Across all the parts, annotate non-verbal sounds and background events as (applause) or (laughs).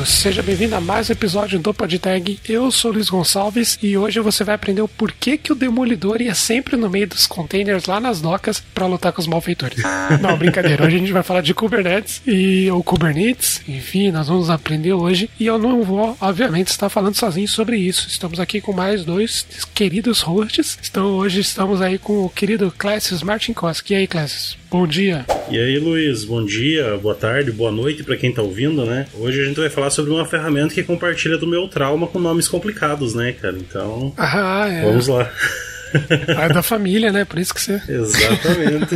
todos, seja bem-vindo a mais um episódio do PodTag. Eu sou Luiz Gonçalves e hoje você vai aprender o porquê que o Demolidor ia sempre no meio dos containers lá nas docas para lutar com os malfeitores. (laughs) Não, brincadeira, hoje a gente vai falar de Kubernetes e o Kubernetes, enfim, nós vamos aprender hoje e eu não vou, obviamente, estar falando sozinho sobre isso. Estamos aqui com mais dois queridos hosts. Então hoje estamos aí com o querido Classes Martin Koski. E aí, Classes? Bom dia. E aí, Luiz, bom dia, boa tarde, boa noite para quem tá ouvindo, né? Hoje a gente vai falar sobre uma ferramenta que compartilha do meu trauma com nomes complicados, né, cara? Então, ah, é. vamos lá. É da família, né? Por isso que você. Exatamente.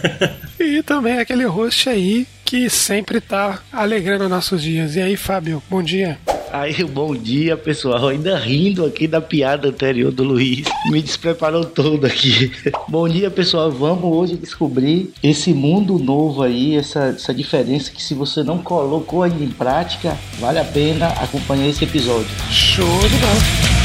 (laughs) e também aquele host aí que sempre tá alegrando nossos dias. E aí, Fábio, bom dia. Aí, bom dia, pessoal. Ainda rindo aqui da piada anterior do Luiz. Me despreparou todo aqui. (laughs) bom dia, pessoal. Vamos hoje descobrir esse mundo novo aí, essa, essa diferença que se você não colocou ainda em prática, vale a pena acompanhar esse episódio. Show de bola.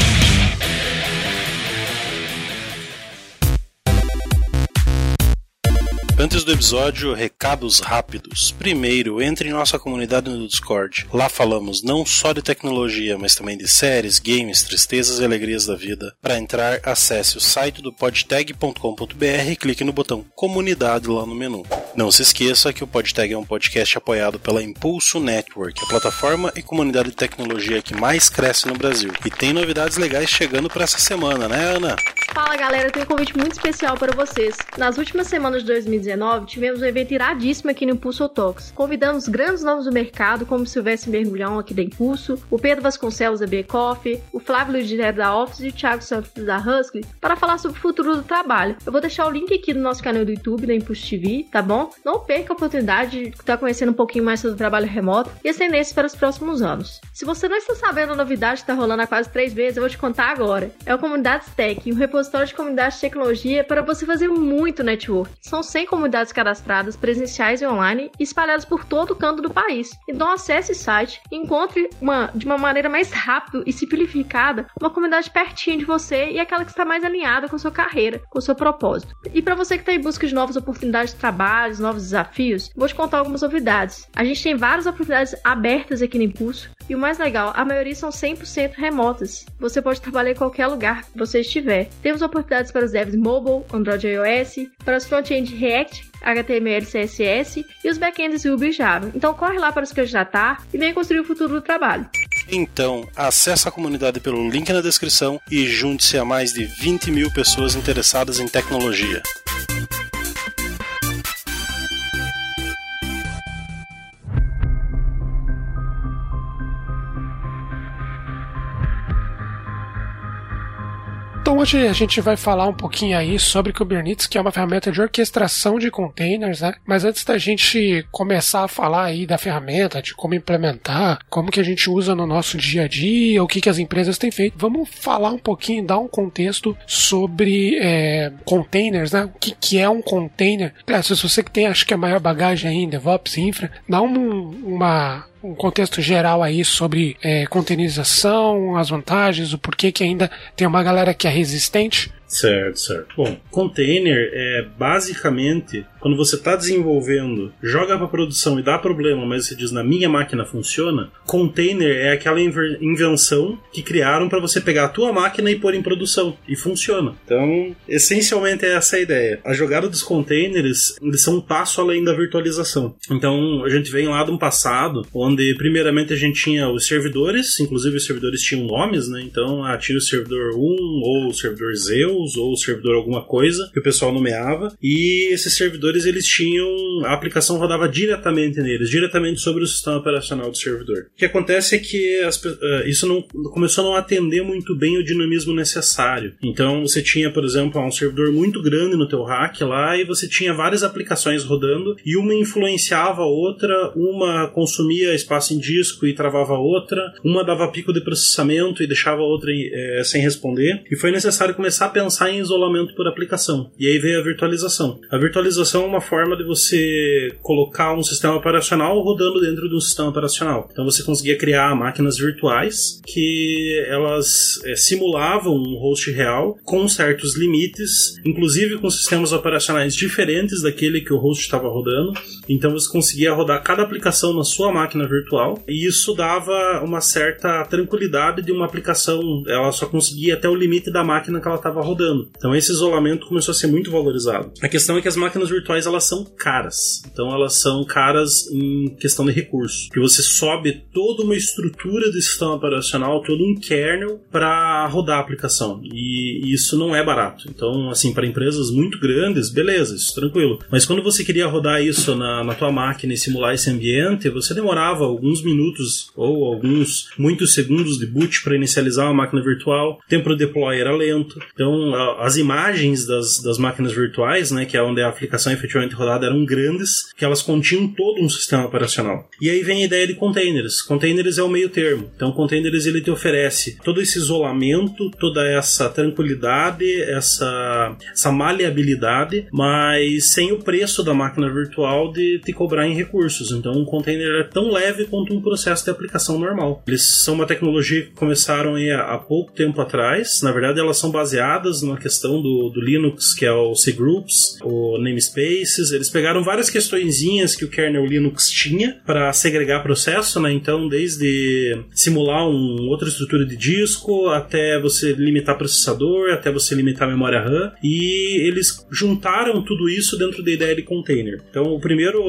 Episódio, recados rápidos. Primeiro, entre em nossa comunidade no Discord. Lá falamos não só de tecnologia, mas também de séries, games, tristezas e alegrias da vida. Para entrar, acesse o site do podtag.com.br e clique no botão Comunidade lá no menu. Não se esqueça que o Podtag é um podcast apoiado pela Impulso Network, a plataforma e comunidade de tecnologia que mais cresce no Brasil. E tem novidades legais chegando para essa semana, né, Ana? Fala galera, tenho um convite muito especial para vocês. Nas últimas semanas de 2019, tivemos um evento iradíssimo aqui no Impulso Talks. Convidamos grandes nomes do mercado, como Silvestre Mergulhão aqui da Impulso, o Pedro Vasconcelos da Becoff, o Flávio Luiz da Office e o Thiago Santos da Husky para falar sobre o futuro do trabalho. Eu vou deixar o link aqui no nosso canal do YouTube, da Impulso TV, tá bom? Não perca a oportunidade de estar conhecendo um pouquinho mais sobre o trabalho remoto e as tendências para os próximos anos. Se você não está sabendo a novidade que está rolando há quase três meses, eu vou te contar agora. É o Comunidades Tech, um repositório repositório de comunidades de tecnologia para você fazer muito network. São 100 comunidades cadastradas, presenciais e online, espalhadas por todo o canto do país. Então acesse o site encontre uma, de uma maneira mais rápida e simplificada uma comunidade pertinho de você e aquela que está mais alinhada com sua carreira, com seu propósito. E para você que está em busca de novas oportunidades de trabalho, novos desafios, vou te contar algumas novidades. A gente tem várias oportunidades abertas aqui no Impulso e o mais legal, a maioria são 100% remotas. Você pode trabalhar em qualquer lugar que você estiver. Temos oportunidades para os devs mobile, Android e iOS, para os front-end React, HTML, CSS e os backends Ruby e Java. Então corre lá para se candidatar e venha construir o futuro do trabalho. Então, acesse a comunidade pelo link na descrição e junte-se a mais de 20 mil pessoas interessadas em tecnologia. Então hoje a gente vai falar um pouquinho aí sobre Kubernetes, que é uma ferramenta de orquestração de containers, né? Mas antes da gente começar a falar aí da ferramenta, de como implementar, como que a gente usa no nosso dia a dia, o que que as empresas têm feito, vamos falar um pouquinho, dar um contexto sobre é, containers, né? O que que é um container? Se você que tem, acho que a maior bagagem aí em DevOps Infra, dá um, uma um contexto geral aí sobre é, containerização, as vantagens, o porquê que ainda tem uma galera que é resistente. Certo, certo. Bom, container é basicamente quando você está desenvolvendo, joga para produção e dá problema, mas você diz na minha máquina funciona. Container é aquela invenção que criaram para você pegar a tua máquina e pôr em produção e funciona. Então, essencialmente é essa a ideia. A jogada dos containers eles são um passo além da virtualização. Então, a gente vem lá de um passado onde primeiramente a gente tinha os servidores, inclusive os servidores tinham nomes, né? Então, ah, tinha o servidor 1 ou o servidor Zeus ou o servidor alguma coisa que o pessoal nomeava e esses servidores eles tinham a aplicação rodava diretamente neles, diretamente sobre o sistema operacional do servidor. O que acontece é que as, uh, isso não começou a não atender muito bem o dinamismo necessário. Então você tinha, por exemplo, um servidor muito grande no teu rack lá e você tinha várias aplicações rodando e uma influenciava a outra, uma consumia espaço em disco e travava a outra, uma dava pico de processamento e deixava a outra é, sem responder. E foi necessário começar a pensar pensar em isolamento por aplicação. E aí veio a virtualização. A virtualização é uma forma de você colocar um sistema operacional rodando dentro de um sistema operacional. Então você conseguia criar máquinas virtuais que elas é, simulavam um host real com certos limites, inclusive com sistemas operacionais diferentes daquele que o host estava rodando. Então você conseguia rodar cada aplicação na sua máquina virtual e isso dava uma certa tranquilidade de uma aplicação, ela só conseguia até o limite da máquina que ela estava rodando. Então esse isolamento começou a ser muito valorizado. A questão é que as máquinas virtuais elas são caras. Então elas são caras em questão de recurso, que você sobe toda uma estrutura de sistema operacional, todo um kernel para rodar a aplicação. E isso não é barato. Então, assim, para empresas muito grandes, beleza, isso tranquilo. Mas quando você queria rodar isso na, na tua máquina e simular esse ambiente, você demorava alguns minutos ou alguns muitos segundos de boot para inicializar uma máquina virtual. O tempo de deploy era lento. Então, as imagens das, das máquinas virtuais, né, que é onde a aplicação efetivamente rodada, eram grandes, que elas continham todo um sistema operacional. E aí vem a ideia de containers. Containers é o meio termo. Então, containers ele te oferece todo esse isolamento, toda essa tranquilidade, essa, essa maleabilidade, mas sem o preço da máquina virtual de te cobrar em recursos. Então, um container é tão leve quanto um processo de aplicação normal. Eles são uma tecnologia que começaram há pouco tempo atrás. Na verdade, elas são baseadas numa questão do, do Linux, que é o cgroups, o namespaces. Eles pegaram várias questõezinhas que o kernel Linux tinha para segregar processo, né? Então, desde simular uma outra estrutura de disco, até você limitar processador, até você limitar memória RAM, e eles juntaram tudo isso dentro da ideia de container. Então, o primeiro,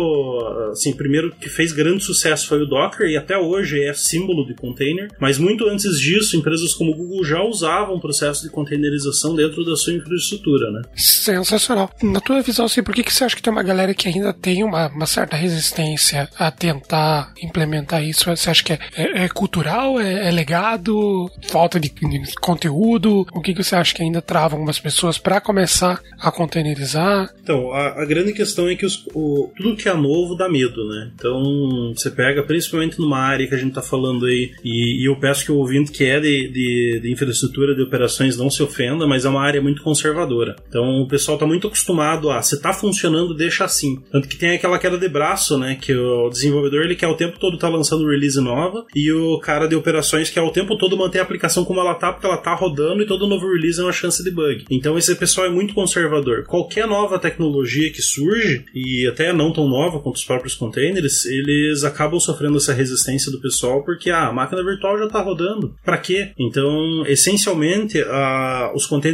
assim, primeiro que fez grande sucesso foi o Docker, e até hoje é símbolo de container, mas muito antes disso, empresas como Google já usavam processo de containerização dentro da sua infraestrutura, né? Sensacional. Na tua visão, assim, por que, que você acha que tem uma galera que ainda tem uma, uma certa resistência a tentar implementar isso? Você acha que é, é, é cultural, é, é, legado, falta de, de, conteúdo? O que, que você acha que ainda trava algumas pessoas para começar a containerizar? Então, a, a grande questão é que os, o, tudo que é novo dá medo, né? Então, você pega, principalmente numa área que a gente tá falando aí, e, e eu peço que o ouvinte que é de, de, de, infraestrutura de operações não se ofenda, mas é uma área muito conservadora. Então, o pessoal tá muito acostumado a, se tá funcionando, deixa assim. Tanto que tem aquela queda de braço, né? Que o desenvolvedor, ele quer o tempo todo tá lançando release nova, e o cara de operações quer o tempo todo manter a aplicação como ela tá, porque ela tá rodando e todo novo release é uma chance de bug. Então, esse pessoal é muito conservador. Qualquer nova tecnologia que surge, e até não tão nova quanto os próprios containers, eles acabam sofrendo essa resistência do pessoal porque ah, a máquina virtual já está rodando. Para quê? Então, essencialmente, os containers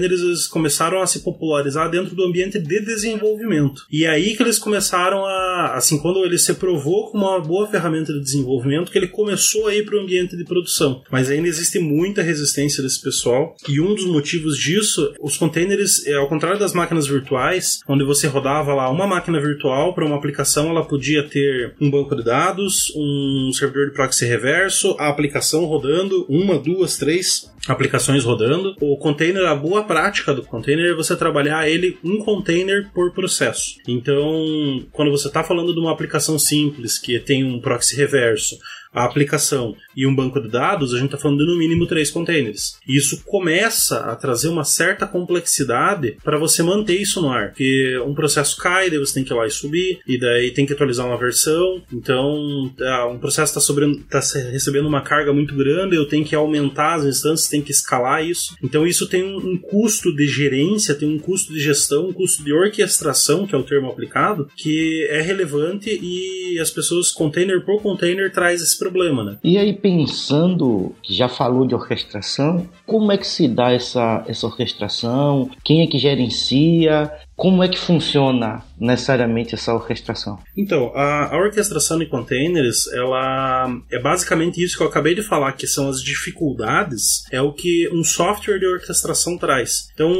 começaram a se popularizar dentro do ambiente de desenvolvimento. E é aí que eles começaram a, assim, quando ele se provou como uma boa ferramenta de desenvolvimento, que ele começou a ir para o ambiente de produção. Mas ainda existe muita resistência desse pessoal. E um dos motivos disso, os containers, é, ao contrário das máquinas virtuais, onde você rodava lá uma máquina virtual para uma aplicação, ela podia ter um banco de dados, um servidor de proxy reverso, a aplicação rodando, uma, duas, três aplicações rodando. O container, a boa prática do container é você trabalhar ele um container por processo. Então, quando você está falando de uma aplicação simples que tem um proxy reverso, a aplicação e um banco de dados, a gente está falando de no mínimo três containers. E isso começa a trazer uma certa complexidade para você manter isso no ar. Porque um processo cai, daí você tem que ir lá e subir, e daí tem que atualizar uma versão. Então, tá, um processo está tá recebendo uma carga muito grande, eu tenho que aumentar as instâncias, tem que escalar isso. Então, isso tem um, um custo de gerência, tem um custo de gestão, um custo de orquestração, que é o termo aplicado, que é relevante e as pessoas, container por container, traz esse problema, né? E aí, pensando, que já falou de orquestração, como é que se dá essa, essa orquestração? Quem é que gerencia? Como é que funciona necessariamente essa orquestração? Então, a, a, orquestração em containers, ela é basicamente isso que eu acabei de falar, que são as dificuldades, é o que um software de orquestração traz. Então,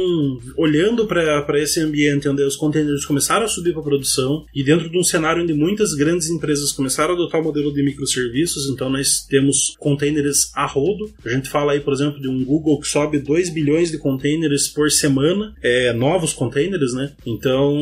olhando para esse ambiente onde os containers começaram a subir para produção e dentro de um cenário onde muitas grandes empresas começaram a adotar o modelo de microserviços, então nós temos containers a rodo. A gente fala aí, por exemplo, de um Google que sobe 2 bilhões de containers por semana, é, novos containers, né? Então,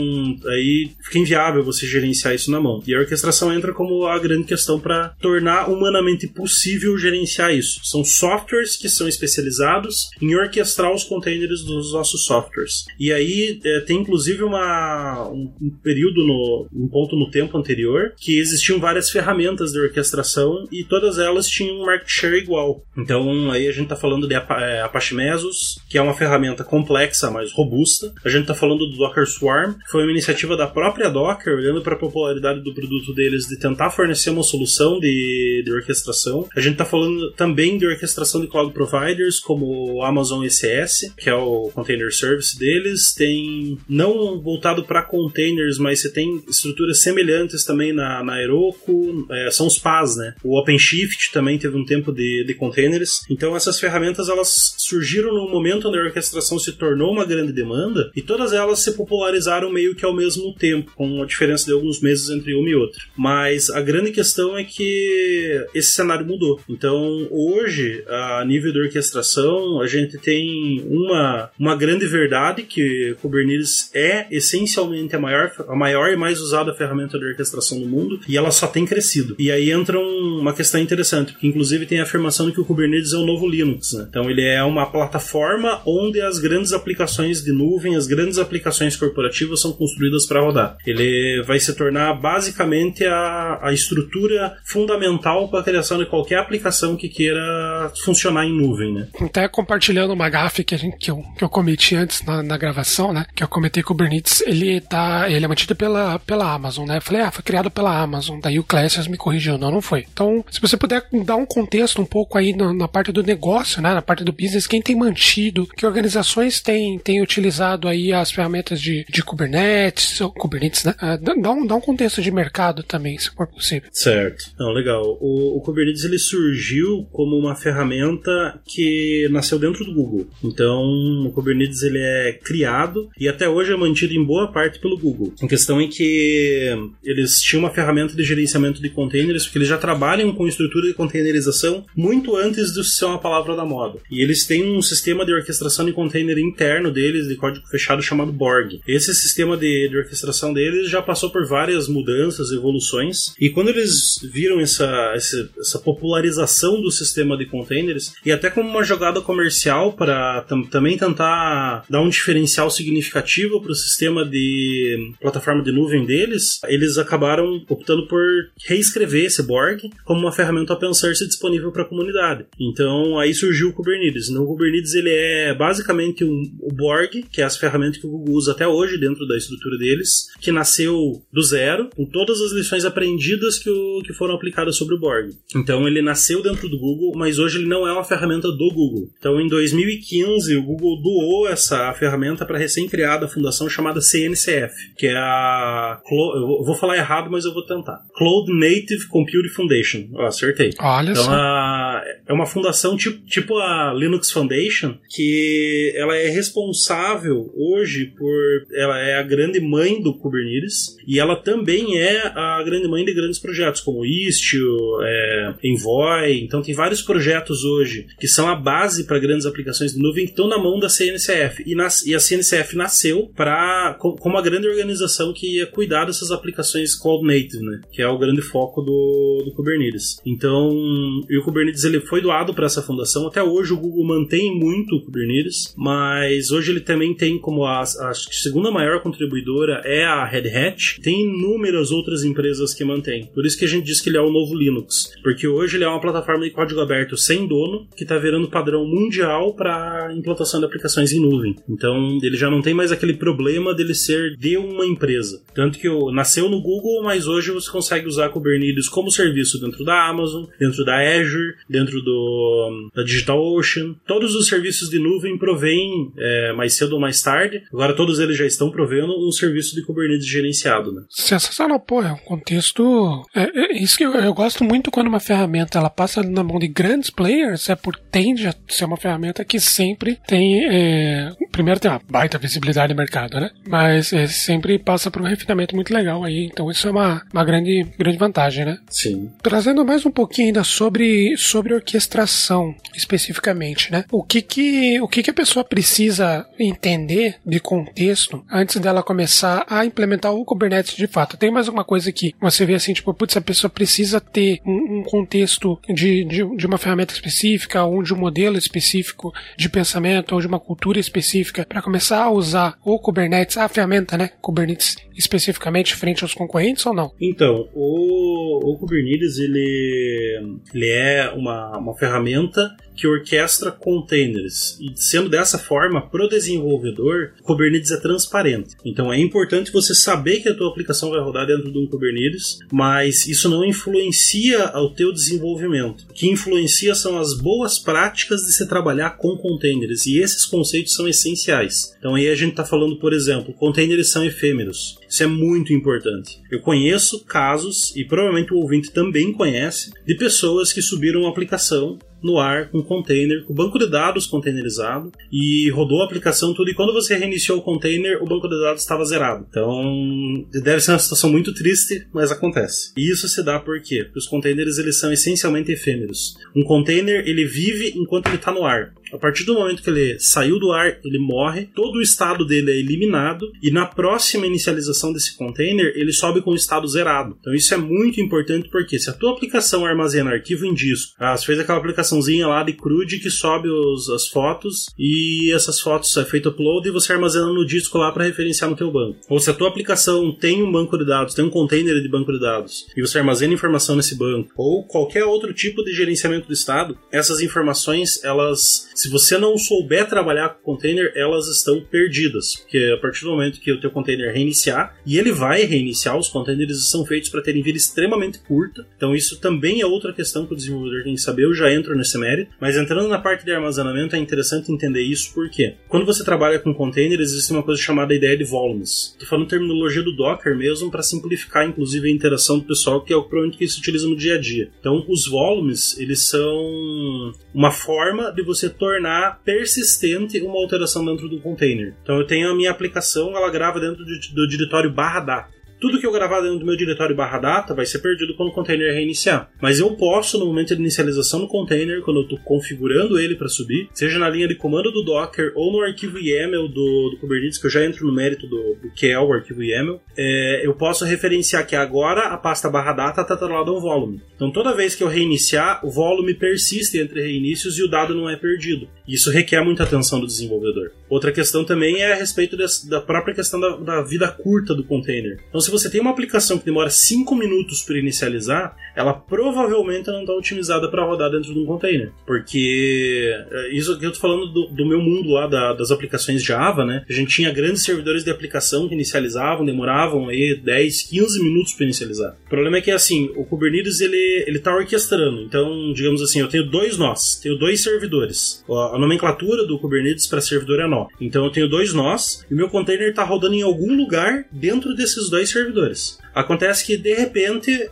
aí fica inviável você gerenciar isso na mão. E a orquestração entra como a grande questão para tornar humanamente possível gerenciar isso. São softwares que são especializados em orquestrar os containers dos nossos softwares. E aí é, tem inclusive uma, um, um período, no, um ponto no tempo anterior, que existiam várias ferramentas de orquestração e todas elas tinham um market share igual. Então aí a gente está falando de é, Apache Mesos, que é uma ferramenta complexa, mas robusta. A gente está falando do Docker Swarm, que foi uma iniciativa da própria Docker, olhando para a popularidade do produto deles de tentar fornecer uma solução de, de orquestração. A gente está falando também de orquestração de cloud providers, como o Amazon ECS, que é o container service deles. Tem não voltado para containers, mas você tem estruturas semelhantes também na, na Heroku. É, são os PAS, né? O OpenShift também teve um tempo de, de containers. Então essas ferramentas elas surgiram no momento onde a orquestração se tornou uma grande demanda e todas elas se popularizaram meio que ao mesmo tempo, com uma diferença de alguns meses entre uma e outra. Mas a grande questão é que esse cenário mudou. Então, hoje, a nível de orquestração, a gente tem uma, uma grande verdade que Kubernetes é essencialmente a maior, a maior e mais usada ferramenta de orquestração do mundo e ela só tem crescido. E aí entra uma questão interessante, porque inclusive tem a afirmação de que o Kubernetes é o novo Linux. Né? Então, ele é uma plataforma onde as grandes aplicações de nuvem, as grandes aplicações corporativas são construídas para rodar. Ele vai se tornar basicamente a, a estrutura fundamental para a criação de qualquer aplicação que queira funcionar em nuvem, né? Até compartilhando uma gafe que, a gente, que, eu, que eu cometi antes na, na gravação, né? Que eu comentei com o Kubernetes, ele tá. Ele é mantido pela, pela Amazon, né? Eu falei, ah, foi criado pela Amazon. Daí o Clécius me corrigiu, não, não foi. Então, se você puder dar um contexto um pouco aí na, na parte do negócio, né? Na parte do business, quem tem mantido, que organizações têm, têm utilizado aí as ferramentas de, de Kubernetes, Kubernetes, né? Uh, dá, um, dá um contexto de mercado também, se for possível. Certo. Não, legal. O, o Kubernetes ele surgiu como uma ferramenta que nasceu dentro do Google. Então, o Kubernetes ele é criado e até hoje é mantido em boa parte pelo Google. A questão é que eles tinham uma ferramenta de gerenciamento de containers, porque eles já trabalham com estrutura de containerização muito antes de ser uma palavra da moda. E eles têm um sistema de orquestração de container interno deles, de código fechado, chamado Borg. Esse sistema de, de orquestração deles já passou por várias mudanças, evoluções, e quando eles viram essa, essa, essa popularização do sistema de containers, e até como uma jogada comercial para tam, também tentar dar um diferencial significativo para o sistema de plataforma de nuvem deles, eles acabaram optando por reescrever esse Borg como uma ferramenta open source disponível para a comunidade. Então aí surgiu o Kubernetes. Então, o Kubernetes ele é basicamente um, o Borg, que é as ferramentas que o Google usa até hoje dentro da estrutura deles, que nasceu do zero, com todas as lições aprendidas que, o, que foram aplicadas sobre o Borg. Então ele nasceu dentro do Google, mas hoje ele não é uma ferramenta do Google. Então em 2015 o Google doou essa ferramenta para a recém-criada fundação chamada CNCF, que é a. Eu vou falar errado, mas eu vou tentar. Cloud Native Computing Foundation. Ó, acertei. Olha então, só. A, é uma fundação tipo, tipo a Linux Foundation, que ela é responsável hoje por. Ela é a grande mãe do Kubernetes e ela também é a grande mãe de grandes projetos como Istio, é, Envoy. Então tem vários projetos hoje que são a base para grandes aplicações de nuvem que estão na mão da CNCF. E, nas, e a CNCF nasceu para como uma grande organização que ia cuidar dessas aplicações cloud native, né? Que é o grande foco do, do Kubernetes. Então, o Kubernetes ele foi doado para essa fundação. Até hoje o Google mantém muito o Kubernetes, mas hoje ele também tem como a, a segunda maior contribuidora é a Red Hat. Tem inúmeras outras empresas que mantêm. Por isso que a gente diz que ele é o novo Linux, porque hoje ele é uma plataforma de código aberto sem dono que está virando padrão mundial para implantação de aplicações em nuvem. Então ele já não tem mais aquele problema dele ser de uma empresa. Tanto que nasceu no Google, mas hoje você consegue usar Kubernetes como serviço dentro da Amazon, dentro da Azure, dentro do, da DigitalOcean. Todos os serviços de nuvem provêm é, mais cedo ou mais tarde. Agora todos eles já estão provendo um serviço de Kubernetes gerenciado. Né? Sensacional, pô, é um contexto. É, é isso que eu, eu, gosto muito quando uma ferramenta ela passa na mão de grandes players, é porque tende a ser uma ferramenta que sempre tem. É, primeiro tem uma baita visibilidade no mercado, né? Mas é, sempre passa por um refinamento muito legal aí. Então isso é uma, uma grande, grande vantagem, né? Sim. Trazendo mais um pouquinho ainda sobre, sobre sobre orquestração especificamente, né? O que que, o que que a pessoa precisa entender de contexto antes dela começar a implementar o Kubernetes de fato? Tem mais uma coisa que você vê assim, tipo, putz, a pessoa precisa ter um, um contexto de, de, de, uma ferramenta específica ou de um modelo específico de pensamento ou de uma cultura específica para começar a usar o Kubernetes, a ferramenta, né? Kubernetes especificamente frente aos concorrentes ou não? Então, o, o Kubernetes ele, ele é uma, uma ferramenta que orquestra containers. E sendo dessa forma, para o desenvolvedor, Kubernetes é transparente. Então é importante você saber que a tua aplicação vai rodar dentro de um Kubernetes, mas isso não influencia o teu desenvolvimento. O que influencia são as boas práticas de se trabalhar com containers, e esses conceitos são essenciais. Então aí a gente está falando, por exemplo, containers são efêmeros. Isso é muito importante. Eu conheço casos, e provavelmente o ouvinte também conhece, de pessoas que subiram uma aplicação no ar com container, com banco de dados containerizado e rodou a aplicação tudo. E quando você reiniciou o container, o banco de dados estava zerado. Então, deve ser uma situação muito triste, mas acontece. E isso se dá por quê? Porque os containers eles são essencialmente efêmeros. Um container ele vive enquanto ele está no ar. A partir do momento que ele saiu do ar, ele morre, todo o estado dele é eliminado e na próxima inicialização desse container, ele sobe com o estado zerado. Então isso é muito importante porque se a tua aplicação armazena arquivo em disco, ah, você fez aquela aplicaçãozinha lá de CRUD que sobe os, as fotos e essas fotos é feito upload e você armazena no disco lá para referenciar no teu banco. Ou se a tua aplicação tem um banco de dados, tem um container de banco de dados e você armazena informação nesse banco, ou qualquer outro tipo de gerenciamento do estado, essas informações elas se você não souber trabalhar com container, elas estão perdidas, porque a partir do momento que o teu container reiniciar, e ele vai reiniciar, os containers são feitos para terem vida extremamente curta, então isso também é outra questão que o desenvolvedor tem que saber, eu já entro nesse mérito, mas entrando na parte de armazenamento é interessante entender isso. Porque quando você trabalha com container, existe uma coisa chamada ideia de volumes. Estou falando terminologia do Docker mesmo para simplificar inclusive a interação do pessoal, que é o provavelmente que se utiliza no dia a dia. Então, os volumes, eles são uma forma de você tornar tornar persistente uma alteração dentro do container. Então eu tenho a minha aplicação, ela grava dentro do, do diretório barra data. Tudo que eu gravar dentro do meu diretório barra data vai ser perdido quando o container reiniciar. Mas eu posso, no momento de inicialização do container, quando eu estou configurando ele para subir, seja na linha de comando do Docker ou no arquivo YAML do, do Kubernetes, que eu já entro no mérito do, do que é o arquivo YAML, é, eu posso referenciar que agora a pasta barra data está atrelada ao volume. Então toda vez que eu reiniciar, o volume persiste entre reinícios e o dado não é perdido. Isso requer muita atenção do desenvolvedor. Outra questão também é a respeito da própria questão da, da vida curta do container. Então se você tem uma aplicação que demora 5 minutos para inicializar, ela provavelmente não está otimizada para rodar dentro de um container. Porque é, isso que eu estou falando do, do, meu mundo lá da, das aplicações Java, né? A gente tinha grandes servidores de aplicação que inicializavam, demoravam aí 10, 15 minutos para inicializar. O problema é que assim, o Kubernetes ele ele está orquestrando. Então, digamos assim, eu tenho dois nós, tenho dois servidores. A nomenclatura do Kubernetes para servidor é nó. Então eu tenho dois nós e o meu container está rodando em algum lugar dentro desses dois servidores. Acontece que de repente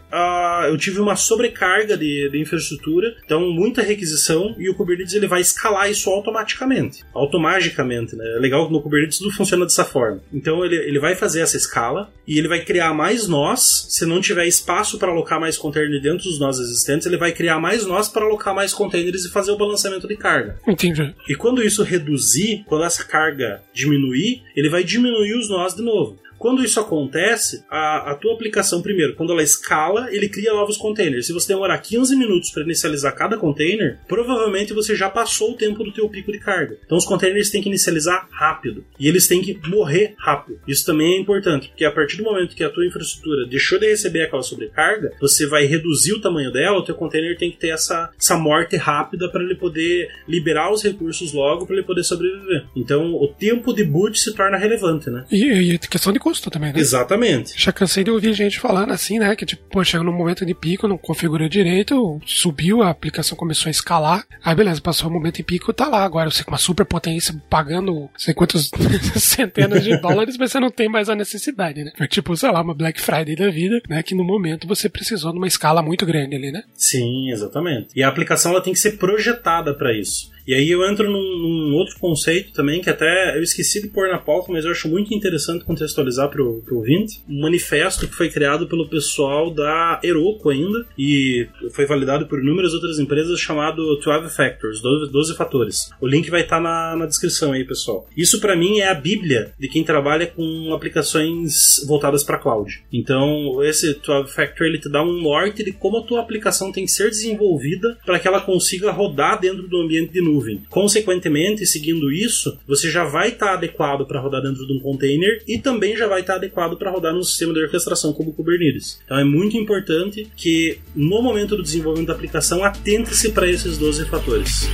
eu tive uma sobrecarga de, de, infraestrutura, então muita requisição e o Kubernetes ele vai escalar isso automaticamente, automagicamente. Né? É legal que no Kubernetes tudo funciona dessa forma. Então ele, ele vai fazer essa escala e ele vai criar mais nós. Se não tiver espaço para alocar mais container dentro dos nós existentes, ele vai criar mais nós para alocar mais containers e fazer o balanceamento de carga. Entendi. E quando isso reduzir, quando essa carga diminuir, ele vai diminuir os nós de novo. Quando isso acontece, a, a tua aplicação, primeiro, quando ela escala, ele cria novos containers. Se você demorar 15 minutos para inicializar cada container, provavelmente você já passou o tempo do teu pico de carga. Então os containers têm que inicializar rápido. E eles têm que morrer rápido. Isso também é importante, porque a partir do momento que a tua infraestrutura deixou de receber aquela sobrecarga, você vai reduzir o tamanho dela, o teu container tem que ter essa, essa morte rápida para ele poder liberar os recursos logo, para ele poder sobreviver. Então o tempo de boot se torna relevante, né? E, e a questão de custo também, né? Exatamente. Já cansei de ouvir gente falando assim, né? Que tipo, pô, chega num momento de pico, não configura direito, subiu, a aplicação começou a escalar. Aí beleza, passou o momento de pico, tá lá. Agora você com uma super potência pagando sei quantas (laughs) centenas de dólares, mas você não tem mais a necessidade, né? Foi tipo, sei lá, uma Black Friday da vida, né? Que no momento você precisou de uma escala muito grande ali, né? Sim, exatamente. E a aplicação ela tem que ser projetada para isso. E aí eu entro num, num, outro conceito também, que até eu esqueci de pôr na pauta, mas eu acho muito interessante contextualizar para o ouvinte. Um manifesto que foi criado pelo pessoal da Heroku ainda, e foi validado por inúmeras outras empresas, chamado 12 Factors, 12, 12 fatores. O link vai estar tá na, na descrição aí, pessoal. Isso para mim é a bíblia de quem trabalha com aplicações voltadas para cloud. Então, esse 12 Factor ele te dá um norte de como a tua aplicação tem que ser desenvolvida para que ela consiga rodar dentro do ambiente de nuvem. Consequentemente, seguindo isso, você já vai estar tá adequado para rodar dentro de um container e também já vai estar tá adequado para rodar num sistema de orquestração como o Kubernetes. Então é muito importante que no momento do desenvolvimento da aplicação atente-se para esses 12 fatores.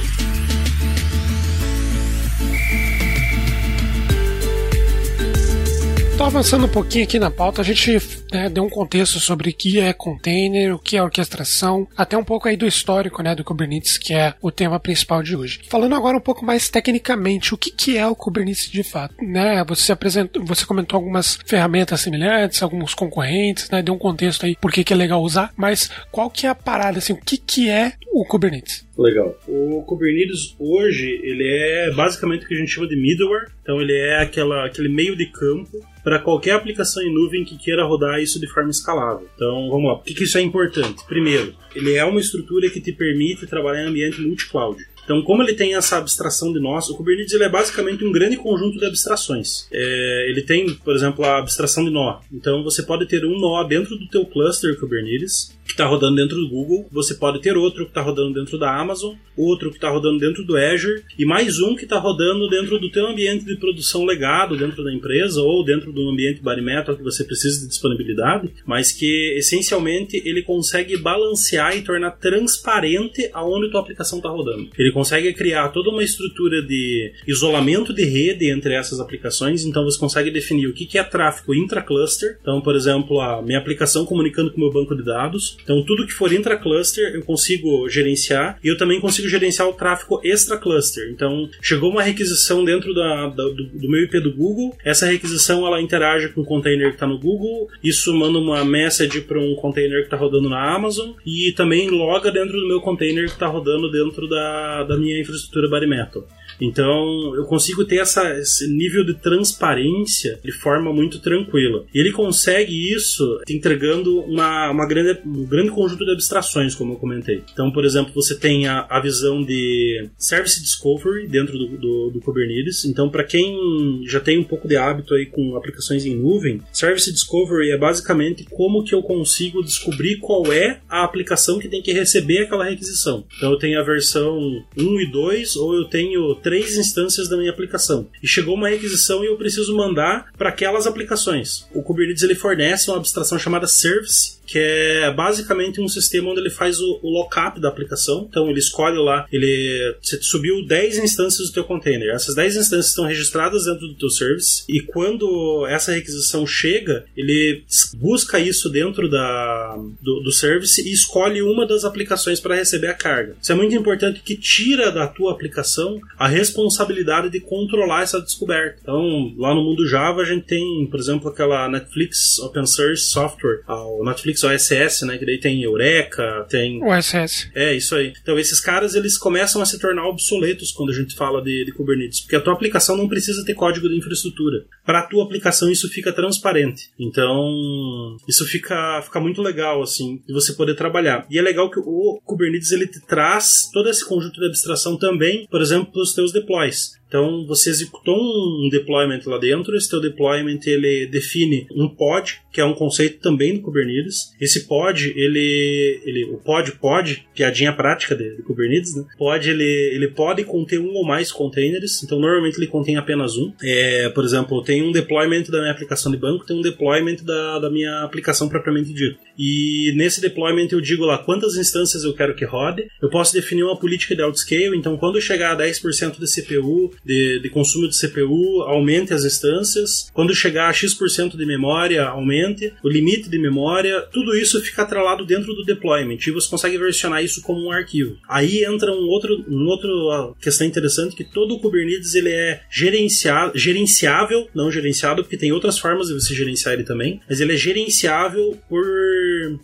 Avançando um pouquinho aqui na pauta, a gente né, deu um contexto sobre o que é container, o que é orquestração, até um pouco aí do histórico né, do Kubernetes, que é o tema principal de hoje. Falando agora um pouco mais tecnicamente, o que, que é o Kubernetes de fato? Né, você apresentou, você comentou algumas ferramentas semelhantes, alguns concorrentes, né, deu um contexto aí por que, que é legal usar, mas qual que é a parada, assim, o que, que é o Kubernetes? Legal. O Kubernetes hoje ele é basicamente o que a gente chama de middleware. Então ele é aquela, aquele meio de campo para qualquer aplicação em nuvem que queira rodar isso de forma escalável. Então vamos lá. Por que, que isso é importante? Primeiro, ele é uma estrutura que te permite trabalhar em ambiente multi-cloud. Então, como ele tem essa abstração de nós, o Kubernetes ele é basicamente um grande conjunto de abstrações. É, ele tem, por exemplo, a abstração de nó. Então, você pode ter um nó dentro do teu cluster Kubernetes, que está rodando dentro do Google, você pode ter outro que está rodando dentro da Amazon, outro que está rodando dentro do Azure e mais um que está rodando dentro do teu ambiente de produção legado dentro da empresa ou dentro do ambiente bare metal que você precisa de disponibilidade, mas que essencialmente ele consegue balancear e tornar transparente aonde tua aplicação está rodando. Ele consegue criar toda uma estrutura de isolamento de rede entre essas aplicações, então você consegue definir o que é tráfego intra-cluster. Então, por exemplo, a minha aplicação comunicando com o meu banco de dados, então, tudo que for intra-cluster eu consigo gerenciar e eu também consigo gerenciar o tráfego extra-cluster. Então, chegou uma requisição dentro da, da do, do, meu IP do Google, essa requisição ela interage com o container que está no Google, isso manda uma message para um container que está rodando na Amazon e também loga dentro do meu container que está rodando dentro da, da minha infraestrutura bare metal. Então eu consigo ter essa, esse nível de transparência de forma muito tranquila. E ele consegue isso entregando uma, uma grande, um grande conjunto de abstrações, como eu comentei. Então, por exemplo, você tem a, a visão de Service Discovery dentro do, do, do Kubernetes. Então, para quem já tem um pouco de hábito aí com aplicações em nuvem, Service Discovery é basicamente como que eu consigo descobrir qual é a aplicação que tem que receber aquela requisição. Então, eu tenho a versão 1 e 2, ou eu tenho 3 três instâncias da minha aplicação. E chegou uma requisição e eu preciso mandar para aquelas aplicações. O Kubernetes ele fornece uma abstração chamada Service, que é basicamente um sistema onde ele faz o, o lockup da aplicação. Então ele escolhe lá, ele você subiu 10 instâncias do teu container. Essas 10 instâncias estão registradas dentro do teu service e quando essa requisição chega, ele busca isso dentro da, do, do service e escolhe uma das aplicações para receber a carga. Isso é muito importante que tira da tua aplicação a responsabilidade de controlar essa descoberta. Então, lá no mundo Java a gente tem, por exemplo, aquela Netflix Open Source Software, o Netflix OSS, né? Que daí tem Eureka, tem. OSS. É, isso aí. Então esses caras eles começam a se tornar obsoletos quando a gente fala de, de Kubernetes, porque a tua aplicação não precisa ter código de infraestrutura. Para a tua aplicação isso fica transparente. Então isso fica, fica muito legal assim de você poder trabalhar. E é legal que o Kubernetes ele te traz todo esse conjunto de abstração também, por exemplo, para os teus deploys. Então você executou um deployment lá dentro, esse teu deployment ele define um pod, que é um conceito também do Kubernetes. Esse pod, ele, ele o pod pod, piadinha prática de, de Kubernetes, né? Pod ele, ele pode conter um ou mais containers, então normalmente ele contém apenas um. É, por exemplo, tem um deployment da minha aplicação de banco, tem um deployment da, da minha aplicação propriamente dito. E nesse deployment eu digo lá quantas instâncias eu quero que rode. Eu posso definir uma política de outscale, então quando chegar a 10% de CPU, de, de consumo de CPU, aumente as instâncias. Quando chegar a X% de memória, aumente. O limite de memória, tudo isso fica atrelado dentro do deployment e você consegue versionar isso como um arquivo. Aí entra um outro, um outro questão interessante que todo o Kubernetes ele é gerenciado, gerenciável, não gerenciado porque tem outras formas de você gerenciar ele também, mas ele é gerenciável por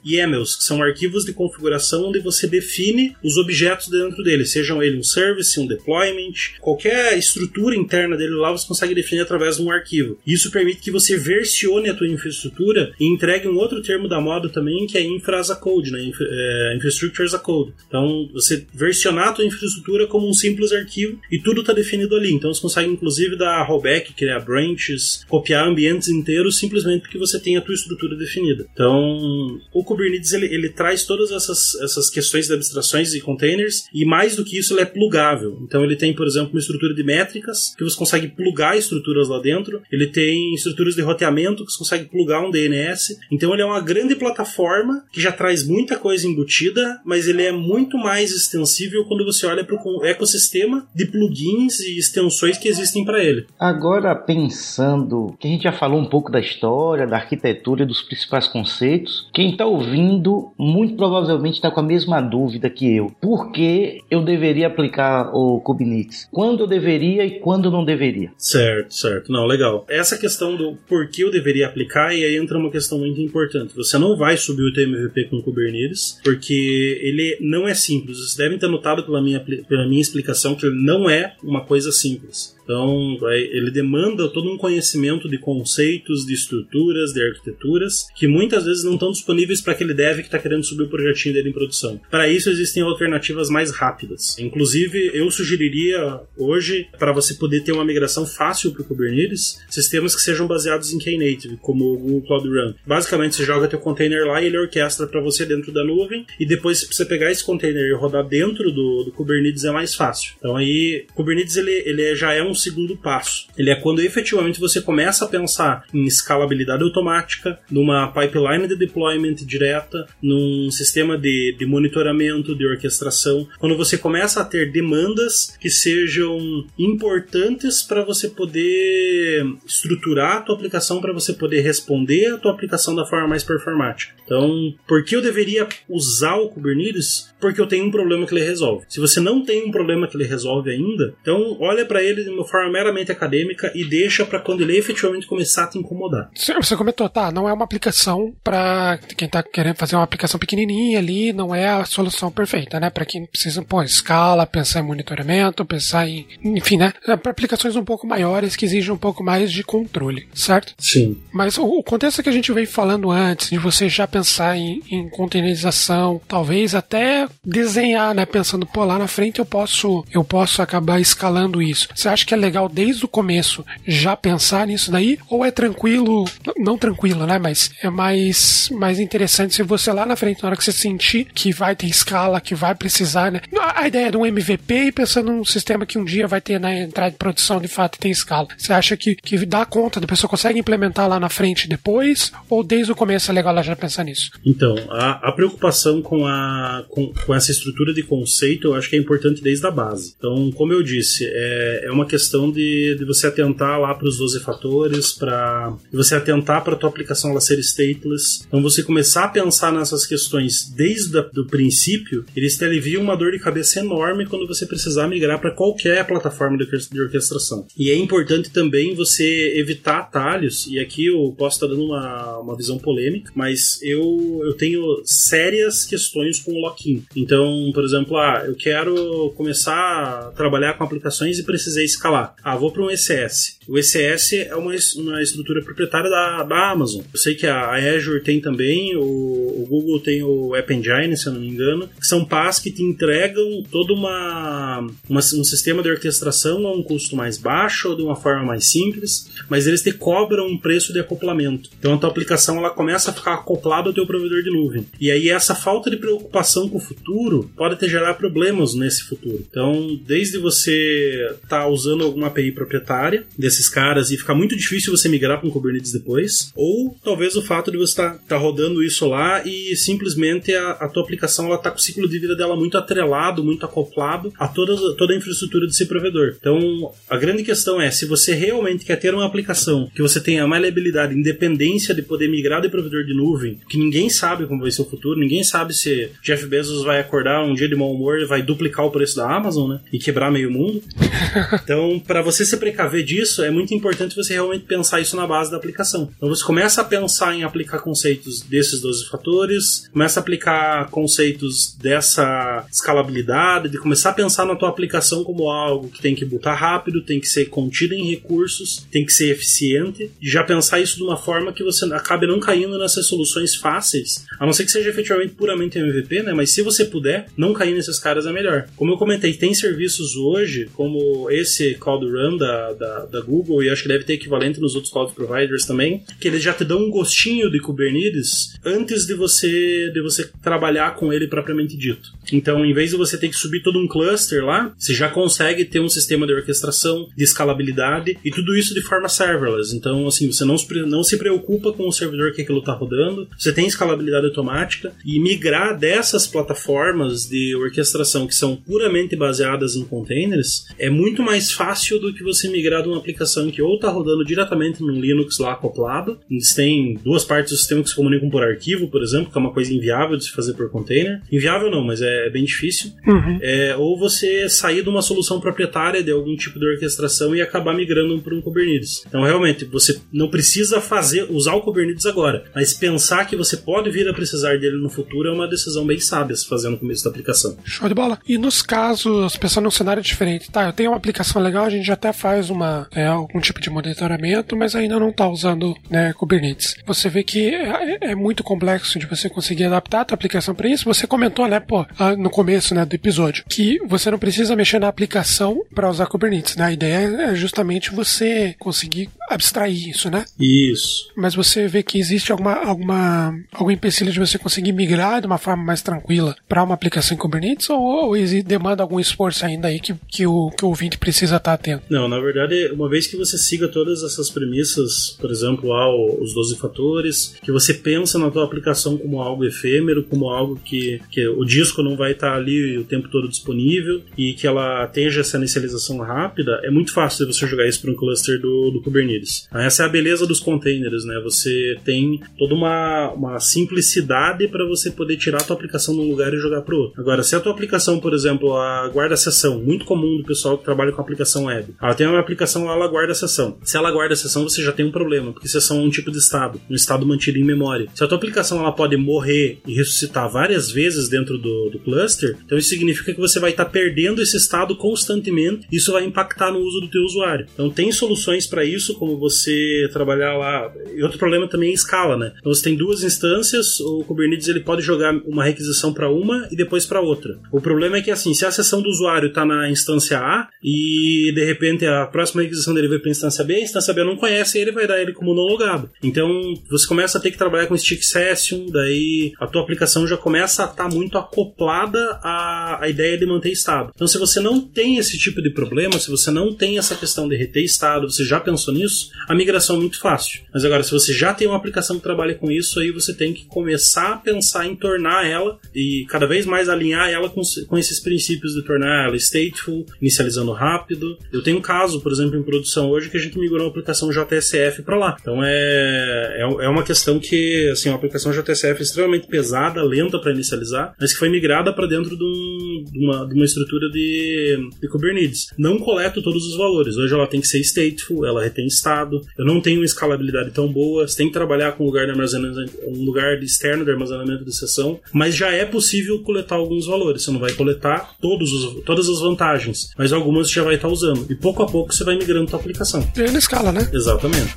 YAMLs, que são arquivos de configuração onde você define os objetos dentro dele, sejam ele um service, um deployment, qualquer estrutura interna dele lá você consegue definir através de um arquivo. Isso permite que você versione a tua infraestrutura e entregue um outro termo da moda também que é infra as a code, né? é, infrastructure as a code. Então você versionar a tua infraestrutura como um simples arquivo e tudo está definido ali. Então você consegue inclusive dar rollback, criar branches, copiar ambientes inteiros simplesmente porque você tem a tua estrutura definida. Então o Kubernetes ele, ele traz todas essas, essas questões de abstrações e containers e mais do que isso ele é plugável. Então ele tem, por exemplo, uma estrutura de que você consegue plugar estruturas lá dentro. Ele tem estruturas de roteamento que você consegue plugar um DNS. Então ele é uma grande plataforma que já traz muita coisa embutida, mas ele é muito mais extensível quando você olha para o ecossistema de plugins e extensões que existem para ele. Agora pensando que a gente já falou um pouco da história, da arquitetura dos principais conceitos, quem está ouvindo muito provavelmente está com a mesma dúvida que eu. Por que eu deveria aplicar o Kubernetes? Quando eu deveria e quando não deveria? Certo, certo. Não, legal. Essa questão do por que eu deveria aplicar, e aí entra uma questão muito importante. Você não vai subir o teu MVP com Kubernetes, porque ele não é simples. Vocês devem ter notado pela minha, pela minha explicação que ele não é uma coisa simples. Então, ele demanda todo um conhecimento de conceitos, de estruturas, de arquiteturas, que muitas vezes não estão disponíveis para aquele dev que está querendo subir o projetinho dele em produção. Para isso, existem alternativas mais rápidas. Inclusive, eu sugeriria hoje, para você poder ter uma migração fácil para o Kubernetes, sistemas que sejam baseados em Knative, como o Google Cloud Run. Basicamente, você joga teu container lá e ele orquestra para você dentro da nuvem, e depois, se você pegar esse container e rodar dentro do, do Kubernetes, é mais fácil. Então, aí, Kubernetes ele, ele já é um segundo passo. Ele é quando efetivamente você começa a pensar em escalabilidade automática, numa pipeline de deployment direta, num sistema de, de monitoramento, de orquestração. Quando você começa a ter demandas que sejam importantes para você poder estruturar a tua aplicação, para você poder responder a tua aplicação da forma mais performática. Então, por que eu deveria usar o Kubernetes? Porque eu tenho um problema que ele resolve. Se você não tem um problema que ele resolve ainda, então olha para ele de uma forma meramente acadêmica e deixa para quando ele efetivamente começar a te incomodar. Você comentou, tá, não é uma aplicação para quem tá querendo fazer uma aplicação pequenininha ali, não é a solução perfeita, né? Para quem precisa, pô, escala, pensar em monitoramento, pensar em, enfim, né? Para aplicações um pouco maiores que exigem um pouco mais de controle, certo? Sim. Mas o, o contexto que a gente veio falando antes, de você já pensar em, em containerização, talvez até desenhar, né? Pensando, pô, lá na frente eu posso, eu posso acabar escalando isso. Você acha que é legal desde o começo já pensar nisso daí? Ou é tranquilo, não tranquilo, né? Mas é mais, mais interessante se você lá na frente, na hora que você sentir que vai ter escala, que vai precisar, né? A ideia de um MVP e pensando num sistema que um dia vai ter na entrada de produção de fato e tem escala. Você acha que, que dá conta, a pessoa consegue implementar lá na frente depois? Ou desde o começo é legal ela já pensar nisso? Então, a, a preocupação com, a, com, com, essa estrutura de conceito eu acho que é importante desde a base. Então, como eu disse, é, é uma questão de, de você atentar lá para os 12 fatores, para você atentar para a tua aplicação ela ser stateless. Então, você começar a pensar nessas questões desde o princípio, eles te aliviam uma dor de cabeça enorme quando você precisar migrar para qualquer plataforma de orquestração. E é importante também você evitar atalhos, e aqui eu posso estar dando uma, uma visão polêmica, mas eu, eu tenho sérias questões com o lock-in. Então, por exemplo, ah, eu quero começar a trabalhar com aplicações e precisei escalar. Ah, vou para um ECS. O ECS é uma, uma estrutura proprietária da, da Amazon. Eu sei que a Azure tem também, o, o Google tem o App Engine, se eu não me engano, que são PaaS que te entregam todo uma, uma, um sistema de orquestração a um custo mais baixo ou de uma forma mais simples, mas eles te cobram um preço de acoplamento. Então a tua aplicação ela começa a ficar acoplada ao teu provedor de nuvem. E aí essa falta de preocupação com o futuro pode te gerar problemas nesse futuro. Então, desde você estar tá usando rodando alguma API proprietária desses caras e ficar muito difícil você migrar para um Kubernetes depois, ou talvez o fato de você estar tá, tá rodando isso lá e simplesmente a, a tua aplicação ela tá com o ciclo de vida dela muito atrelado, muito acoplado a toda, toda a infraestrutura desse provedor. Então, a grande questão é, se você realmente quer ter uma aplicação que você tenha maleabilidade, independência de poder migrar de provedor de nuvem, que ninguém sabe como vai ser o futuro, ninguém sabe se Jeff Bezos vai acordar um dia de mau humor e vai duplicar o preço da Amazon, né? E quebrar meio mundo. (laughs) então, para você se precaver disso, é muito importante você realmente pensar isso na base da aplicação. Então, você começa a pensar em aplicar conceitos desses 12 fatores, começa a aplicar conceitos dessa escalabilidade, de começar a pensar na tua aplicação como algo que tem que botar rápido, tem que ser contido em recursos, tem que ser eficiente, e já pensar isso de uma forma que você acabe não caindo nessas soluções fáceis, a não ser que seja efetivamente puramente MVP, né? Mas se você puder, não cair nesses caras é melhor. Como eu comentei, tem serviços hoje, como esse Cloud Run da, da, da Google, e acho que deve ter equivalente nos outros cloud providers também, que eles já te dão um gostinho de Kubernetes antes de você, de você trabalhar com ele propriamente dito. Então, em vez de você ter que subir todo um cluster lá, você já consegue ter um sistema de orquestração, de escalabilidade e tudo isso de forma serverless. Então, assim, você não, não se preocupa com o servidor que aquilo está rodando, você tem escalabilidade automática e migrar dessas plataformas de orquestração que são puramente baseadas em containers é muito mais fácil do que você migrar de uma aplicação que ou está rodando diretamente no Linux lá acoplado, eles têm duas partes do sistema que se comunicam por arquivo, por exemplo, que é uma coisa inviável de se fazer por container. Inviável não, mas é bem difícil. Uhum. É, ou você sair de uma solução proprietária de algum tipo de orquestração e acabar migrando para um Kubernetes. Então, realmente, você não precisa fazer usar o Kubernetes agora, mas pensar que você pode vir a precisar dele no futuro é uma decisão bem sábia se fazer no começo da aplicação. Show de bola. E nos casos, pensando num cenário diferente, tá? Eu tenho uma aplicação legal, a gente até faz uma, é, algum tipo de monitoramento, mas ainda não está usando né, Kubernetes. Você vê que é, é, muito complexo de você conseguir adaptar a tua aplicação para isso. Você comentou, né, pô, no começo né, do episódio, que você não precisa mexer na aplicação para usar Kubernetes. Né? A ideia é justamente você conseguir abstrair isso, né? Isso. Mas você vê que existe alguma, alguma algum empecilho de você conseguir migrar de uma forma mais tranquila para uma aplicação em Kubernetes ou, ou demanda algum esforço ainda aí que, que, o, que o ouvinte precisa estar atento? Não, na verdade, uma vez que você siga todas essas premissas, por exemplo, lá os 12 fatores, que você pensa na tua aplicação como algo efêmero, como algo que, que o disco não vai estar ali o tempo todo disponível e que ela tenha essa inicialização rápida, é muito fácil de você jogar isso para um cluster do, do Kubernetes. Essa é a beleza dos containers, né? Você tem toda uma, uma simplicidade para você poder tirar a tua aplicação de um lugar e jogar para outro. Agora, se a tua aplicação, por exemplo, a guarda a sessão, muito comum do pessoal que trabalha com aplicação web, ela tem uma aplicação lá, ela guarda a sessão. Se ela guarda a sessão, você já tem um problema, porque sessão é um tipo de estado, um estado mantido em memória. Se a tua aplicação ela pode morrer e ressuscitar várias vezes dentro do, do cluster, então isso significa que você vai estar tá perdendo esse estado constantemente, e isso vai impactar no uso do teu usuário. Então tem soluções para isso, como você trabalhar lá. E outro problema também é escala, né? Então você tem duas instâncias, o Kubernetes ele pode jogar uma requisição para uma e depois para outra. O problema é que assim, se a sessão do usuário está na instância A e de repente a próxima requisição dele vai para a instância B, a instância B não conhece e ele vai dar ele como não logado. Então você começa a ter que trabalhar com stick session, daí a tua aplicação já começa a estar tá muito acoplada à, à ideia de manter estado. Então se você não tem esse tipo de problema, se você não tem essa questão de reter estado, você já pensou nisso, a migração é muito fácil. Mas agora, se você já tem uma aplicação que trabalha com isso, aí você tem que começar a pensar em tornar ela e cada vez mais alinhar ela com, com esses princípios de tornar ela stateful, inicializando rápido. Eu tenho um caso, por exemplo, em produção hoje que a gente migrou uma aplicação JSF para lá. Então é, é, é, uma questão que, assim, uma aplicação JSF extremamente pesada, lenta para inicializar, mas que foi migrada para dentro de, um, de, uma, de, uma, estrutura de, de Kubernetes. Não coleto todos os valores. Hoje ela tem que ser stateful, ela retém estado. Eu não tenho uma escalabilidade tão boa. Você tem que trabalhar com um lugar de armazenamento, um lugar externo de armazenamento de sessão, mas já é possível coletar alguns valores. Você não vai coletar todos os, todas as vantagens, mas algumas você já vai estar usando. E pouco a pouco você vai migrando a aplicação. E na escala, né? Exatamente.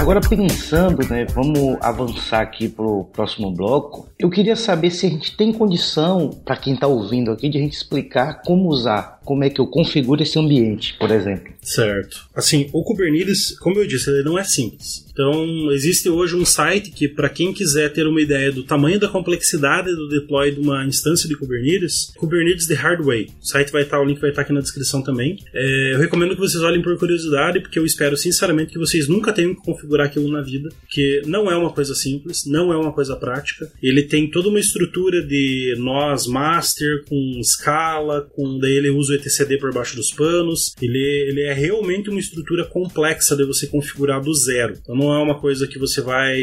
Agora pensando, né, vamos avançar aqui para o próximo bloco. Eu queria saber se a gente tem condição, para quem está ouvindo aqui, de a gente explicar como usar como é que eu configuro esse ambiente, por exemplo. Certo. Assim, o Kubernetes, como eu disse, ele não é simples. Então, existe hoje um site que, para quem quiser ter uma ideia do tamanho da complexidade do deploy de uma instância de Kubernetes, Kubernetes The Hard Way. O site vai estar, o link vai estar aqui na descrição também. É, eu recomendo que vocês olhem por curiosidade, porque eu espero sinceramente que vocês nunca tenham que configurar aquilo na vida, que não é uma coisa simples, não é uma coisa prática. Ele tem toda uma estrutura de nós master com escala, com daí ele usa o etcd por baixo dos panos. Ele, ele é realmente uma estrutura complexa de você configurar do zero. Então não é uma coisa que você vai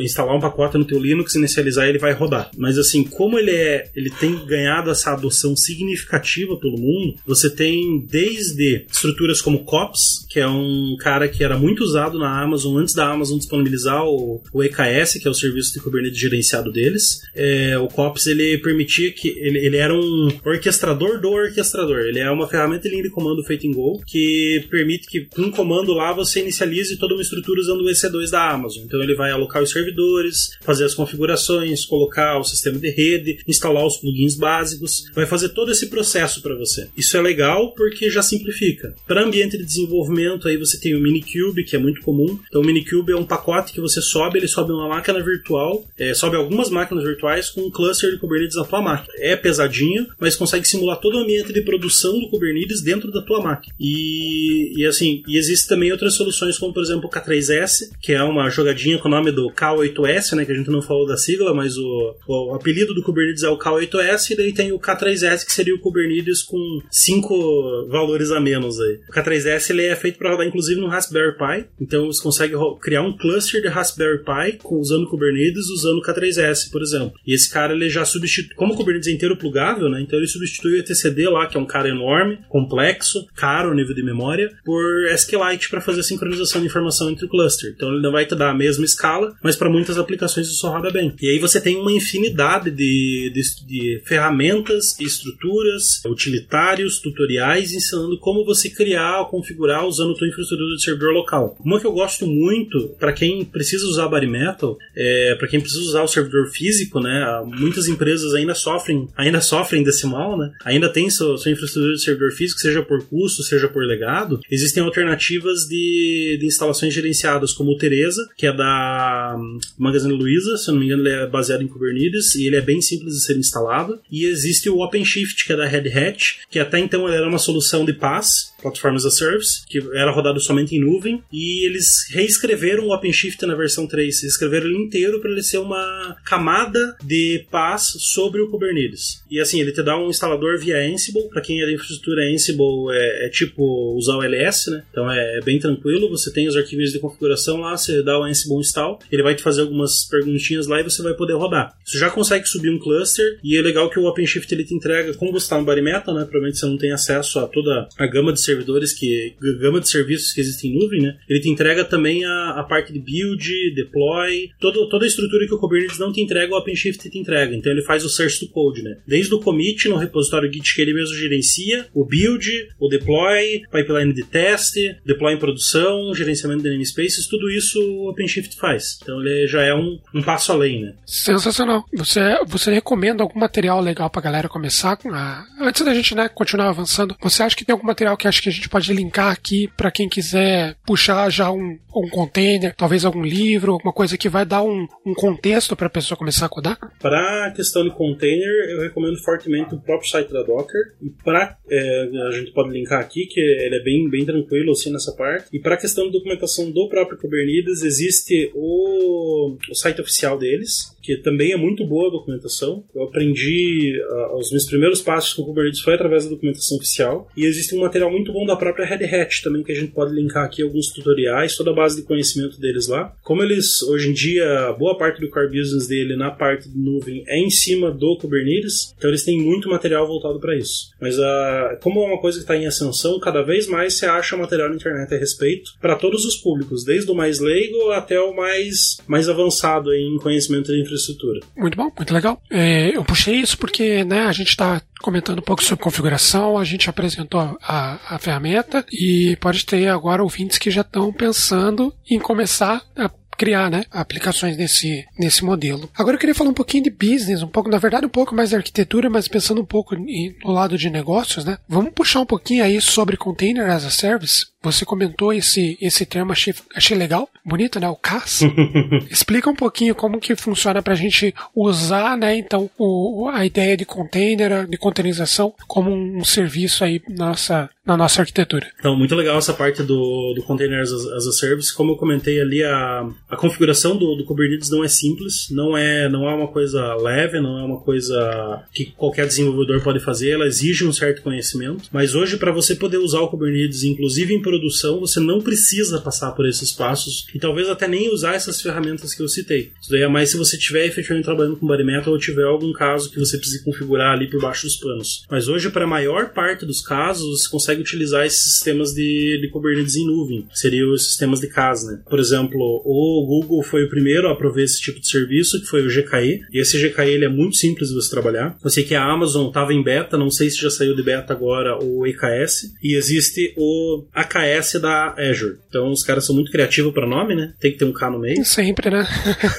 instalar um pacote no teu Linux, inicializar e ele vai rodar. Mas assim, como ele é, ele tem ganhado essa adoção significativa pelo mundo, você tem desde estruturas como COPS, que é um cara que era muito usado na Amazon antes da Amazon disponibilizar o, o EKS, que é o serviço de Kubernetes gerenciado deles. É, o COPS ele permitia que ele, ele era um orquestrador do orquestrador. Ele é uma ferramenta de linha de comando feita em Go que permite que com um comando lá você inicialize toda uma estrutura usando o EC2 da Amazon. Então ele vai alocar os servidores, fazer as configurações, colocar o sistema de rede, instalar os plugins básicos, vai fazer todo esse processo para você. Isso é legal porque já simplifica. Para ambiente de desenvolvimento aí você tem o Minikube, que é muito comum. Então o Minikube é um pacote que você sobe, ele sobe uma máquina virtual, é, sobe algumas máquinas virtuais com um cluster de Kubernetes na tua máquina. É pesadinho, mas consegue simular todo o ambiente de produção do Kubernetes dentro da tua máquina. E, e assim, e existe também outras soluções como por exemplo o K3S que é uma jogadinha com o nome do K8S, né, que a gente não falou da sigla, mas o, o apelido do Kubernetes é o K8S, e daí tem o K3S, que seria o Kubernetes com cinco valores a menos aí. O K3S ele é feito para rodar inclusive no Raspberry Pi, então você consegue criar um cluster de Raspberry Pi usando Kubernetes, usando o K3S, por exemplo. E esse cara ele já substitui, como o Kubernetes é inteiro plugável, né, então ele substitui o etcd lá, que é um cara enorme, complexo, caro no nível de memória, por SQLite para fazer a sincronização de informação entre clusters cluster. Então ele não vai te dar a mesma escala, mas para muitas aplicações isso roda bem. E aí você tem uma infinidade de, de, de ferramentas, estruturas, utilitários, tutoriais ensinando como você criar configurar usando a tua infraestrutura de servidor local. Uma que eu gosto muito para quem precisa usar Bare Metal, é, para quem precisa usar o servidor físico, né? Muitas empresas ainda sofrem, ainda sofrem desse mal, né? Ainda tem sua, sua infraestrutura de servidor físico, seja por custo, seja por legado. Existem alternativas de, de instalações gerenciadas como o Teresa, que é da hum, Magazine Luiza, se eu não me engano, ele é baseado em Kubernetes e ele é bem simples de ser instalado. E existe o OpenShift, que é da Red Hat, que até então era uma solução de PaaS, Platform as a Service, que era rodado somente em nuvem, e eles reescreveram o OpenShift na versão 3, escreveram ele inteiro para ele ser uma camada de PaaS sobre o Kubernetes. E assim, ele te dá um instalador via Ansible, para quem é da infraestrutura Ansible é, é, tipo usar o LS, né? Então é, é bem tranquilo, você tem os arquivos de configuração lá, você dá o Ansible install, ele vai te fazer algumas perguntinhas lá e você vai poder rodar. Você já consegue subir um cluster, e é legal que o OpenShift ele te entrega, como você está no Bare Metal, né? Provavelmente você não tem acesso a toda a gama de serviços servidores que. gama de serviços que existem em nuvem, né? Ele te entrega também a, a parte de build, deploy, todo, toda a estrutura que o Kubernetes não te entrega, o OpenShift te entrega. Então ele faz o search to code, né? Desde o commit no repositório Git que ele mesmo gerencia, o build, o deploy, pipeline de teste, deploy em produção, gerenciamento de namespaces, tudo isso o OpenShift faz. Então ele já é um, um passo além, né? Sensacional. Você, você recomenda algum material legal pra galera começar com a... Antes da gente né, continuar avançando, você acha que tem algum material que acho que a gente pode linkar aqui para quem quiser puxar já um, um container, talvez algum livro, alguma coisa que vai dar um, um contexto para a pessoa começar a codar? Para a questão de container, eu recomendo fortemente o próprio site da Docker. E para é, a gente pode linkar aqui que ele é bem, bem tranquilo assim nessa parte. E para a questão de documentação do próprio Kubernetes, existe o, o site oficial deles, que também é muito boa a documentação. Eu aprendi uh, os meus primeiros passos com Kubernetes foi através da documentação oficial. E existe um material muito bom da própria Red Hat também que a gente pode linkar aqui alguns tutoriais, toda a base de conhecimento deles lá. Como eles hoje em dia boa parte do core business dele na parte de nuvem é em cima do Kubernetes, então eles têm muito material voltado para isso. Mas uh, como é uma coisa que está em ascensão, cada vez mais você acha material na internet a respeito para todos os públicos, desde o mais leigo até o mais mais avançado em conhecimento de infraestrutura infraestrutura. Muito bom, muito legal. É, eu puxei isso porque né, a gente está comentando um pouco sobre configuração, a gente apresentou a, a, ferramenta e pode ter agora ouvintes que já estão pensando em começar a criar, né, aplicações nesse, nesse modelo. Agora eu queria falar um pouquinho de business, um pouco, na verdade, um pouco mais de arquitetura, mas pensando um pouco no lado de negócios, né? Vamos puxar um pouquinho aí sobre Container as a Service. Você comentou esse, esse termo, achei, achei legal, bonito, né? O CAS. (laughs) Explica um pouquinho como que funciona para a gente usar, né? Então, o, a ideia de container, de containerização, como um serviço aí nossa, na nossa arquitetura. Então, muito legal essa parte do, do Container as, as a Service. Como eu comentei ali, a, a configuração do, do Kubernetes não é simples, não é, não é uma coisa leve, não é uma coisa que qualquer desenvolvedor pode fazer, ela exige um certo conhecimento. Mas hoje, para você poder usar o Kubernetes, inclusive em produção, você não precisa passar por esses passos e talvez até nem usar essas ferramentas que eu citei. Isso daí é mais se você estiver efetivamente trabalhando com Body Metal ou tiver algum caso que você precise configurar ali por baixo dos panos. Mas hoje, para a maior parte dos casos, você consegue utilizar esses sistemas de, de Kubernetes em nuvem. Seriam os sistemas de CAS, né? Por exemplo, o Google foi o primeiro a prover esse tipo de serviço, que foi o GKE. E esse GKE ele é muito simples de você trabalhar. Eu sei que a Amazon estava em beta, não sei se já saiu de beta agora o EKS. E existe o AKS da Azure. Então os caras são muito criativos para nome, né? Tem que ter um K no meio. Sempre, né?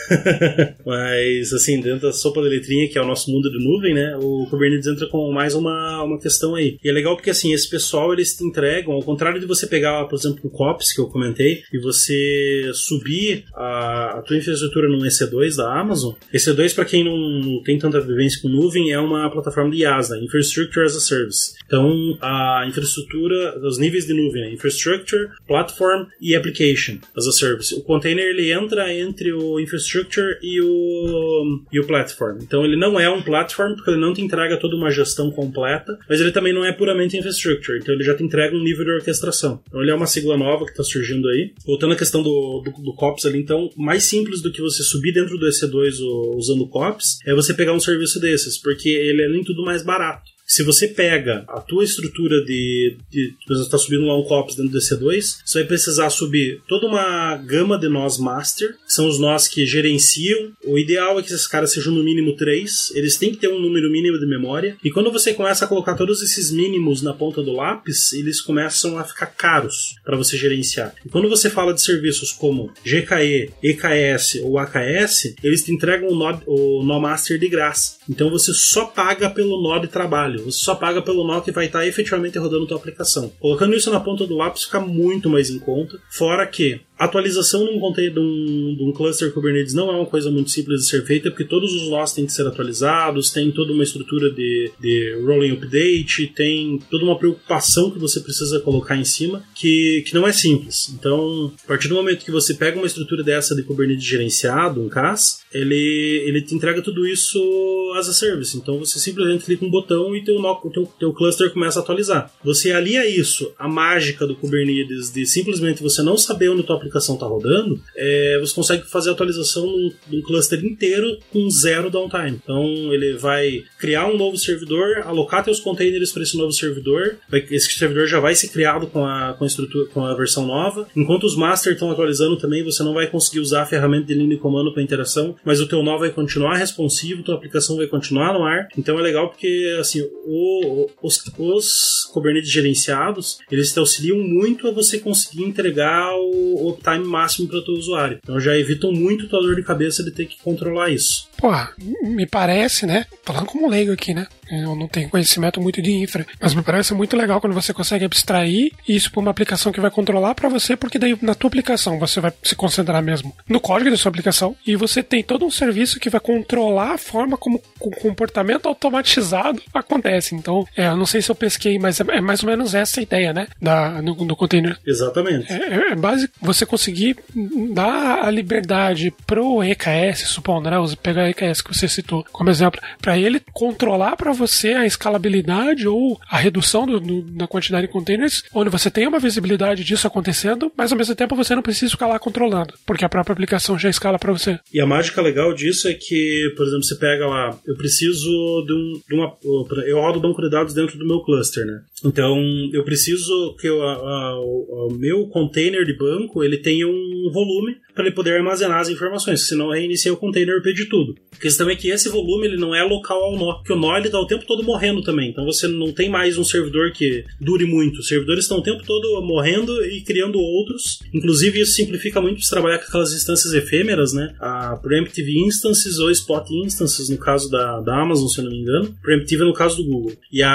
(laughs) Mas, assim, dentro da sopa da letrinha, que é o nosso mundo de nuvem, né? O Kubernetes entra com mais uma, uma questão aí. E é legal porque, assim, esse pessoal, eles te entregam, ao contrário de você pegar, por exemplo, o COPS, que eu comentei, e você subir a, a tua infraestrutura num EC2 da Amazon. EC2, para quem não, não, tem tanta vivência com nuvem, é uma plataforma de IaaS, né? Infrastructure as a Service. Então, a infraestrutura, os níveis de nuvem, né? Infrastructure, Platform e Application as a Service. O container, ele entra entre o Infrastructure e o, e o Platform. Então, ele não é um Platform, porque ele não te entrega toda uma gestão completa, mas ele também não é puramente Infrastructure. Então, ele já te entrega um nível de orquestração. Então, ele é uma sigla nova que está surgindo aí. Voltando à questão do, do, do COPS ali, então, mais simples do que você subir dentro do EC2 usando o COPS é você pegar um serviço desses, porque ele é nem tudo mais barato. Se você pega a tua estrutura de, de você está subindo lá um COPS dentro do EC2, você vai precisar subir toda uma gama de nós master, que são os nós que gerenciam. O ideal é que esses caras sejam no mínimo três, eles têm que ter um número mínimo de memória. E quando você começa a colocar todos esses mínimos na ponta do lápis, eles começam a ficar caros para você gerenciar. E quando você fala de serviços como GKE, EKS ou AKS, eles te entregam o nó, o nó master de graça. Então você só paga pelo nó de trabalho você só paga pelo nó que vai estar efetivamente rodando tua aplicação. Colocando isso na ponta do lápis fica muito mais em conta. Fora que atualização num de um, de um, cluster Kubernetes não é uma coisa muito simples de ser feita, porque todos os nós têm que ser atualizados, tem toda uma estrutura de, de rolling update, tem toda uma preocupação que você precisa colocar em cima, que, que não é simples. Então, a partir do momento que você pega uma estrutura dessa de Kubernetes gerenciado, um CAS, ele, ele te entrega tudo isso as a service. Então, você simplesmente clica um botão e teu, teu, teu cluster começa a atualizar. Você alia isso, a mágica do Kubernetes, de simplesmente você não saber onde tua aplicação está rodando, é, você consegue fazer a atualização de um cluster inteiro com zero downtime. Então ele vai criar um novo servidor, alocar seus containers para esse novo servidor, vai, esse servidor já vai ser criado com a, com a estrutura, com a versão nova. Enquanto os master estão atualizando também, você não vai conseguir usar a ferramenta de linha de comando para interação, mas o teu nó vai continuar responsivo, tua aplicação vai continuar no ar. Então é legal porque assim, o, os, os Kubernetes gerenciados, eles te auxiliam muito a você conseguir entregar o, o uptime máximo para o teu usuário. Então já evitam muito a dor de cabeça de ter que controlar isso. Pô, me parece, né? Falando como leigo aqui, né? Eu não tenho conhecimento muito de infra, mas me parece muito legal quando você consegue abstrair isso para uma aplicação que vai controlar para você, porque daí na tua aplicação você vai se concentrar mesmo no código da sua aplicação e você tem todo um serviço que vai controlar a forma como o comportamento automatizado acontece. Então, é, eu não sei se eu pesquei, mas é, é mais ou menos essa a ideia, né? Da, no, no container. Exatamente. É, é, é básico você conseguir dar a liberdade pro EKS, supondo, né? Pegar o EKS que você citou como exemplo, para ele controlar para você a escalabilidade ou a redução do, do, da quantidade de containers, onde você tem uma visibilidade disso acontecendo, mas ao mesmo tempo você não precisa ficar lá controlando, porque a própria aplicação já escala para você. E a mágica legal disso é que, por exemplo, você pega lá, eu preciso de, um, de uma. Eu rodo banco de dados dentro do meu cluster, né? Então, eu preciso que o meu container de banco ele tenha um volume para ele poder armazenar as informações, senão reinicia o container e pede tudo. A questão é que esse volume ele não é local ao nó, porque o nó ele tá o tempo todo morrendo também, então você não tem mais um servidor que dure muito. Os servidores estão o tempo todo morrendo e criando outros. Inclusive isso simplifica muito para trabalhar com aquelas instâncias efêmeras, né? A Preemptive Instances ou Spot Instances no caso da, da Amazon, se eu não me engano. Preemptive é no caso do Google. E a,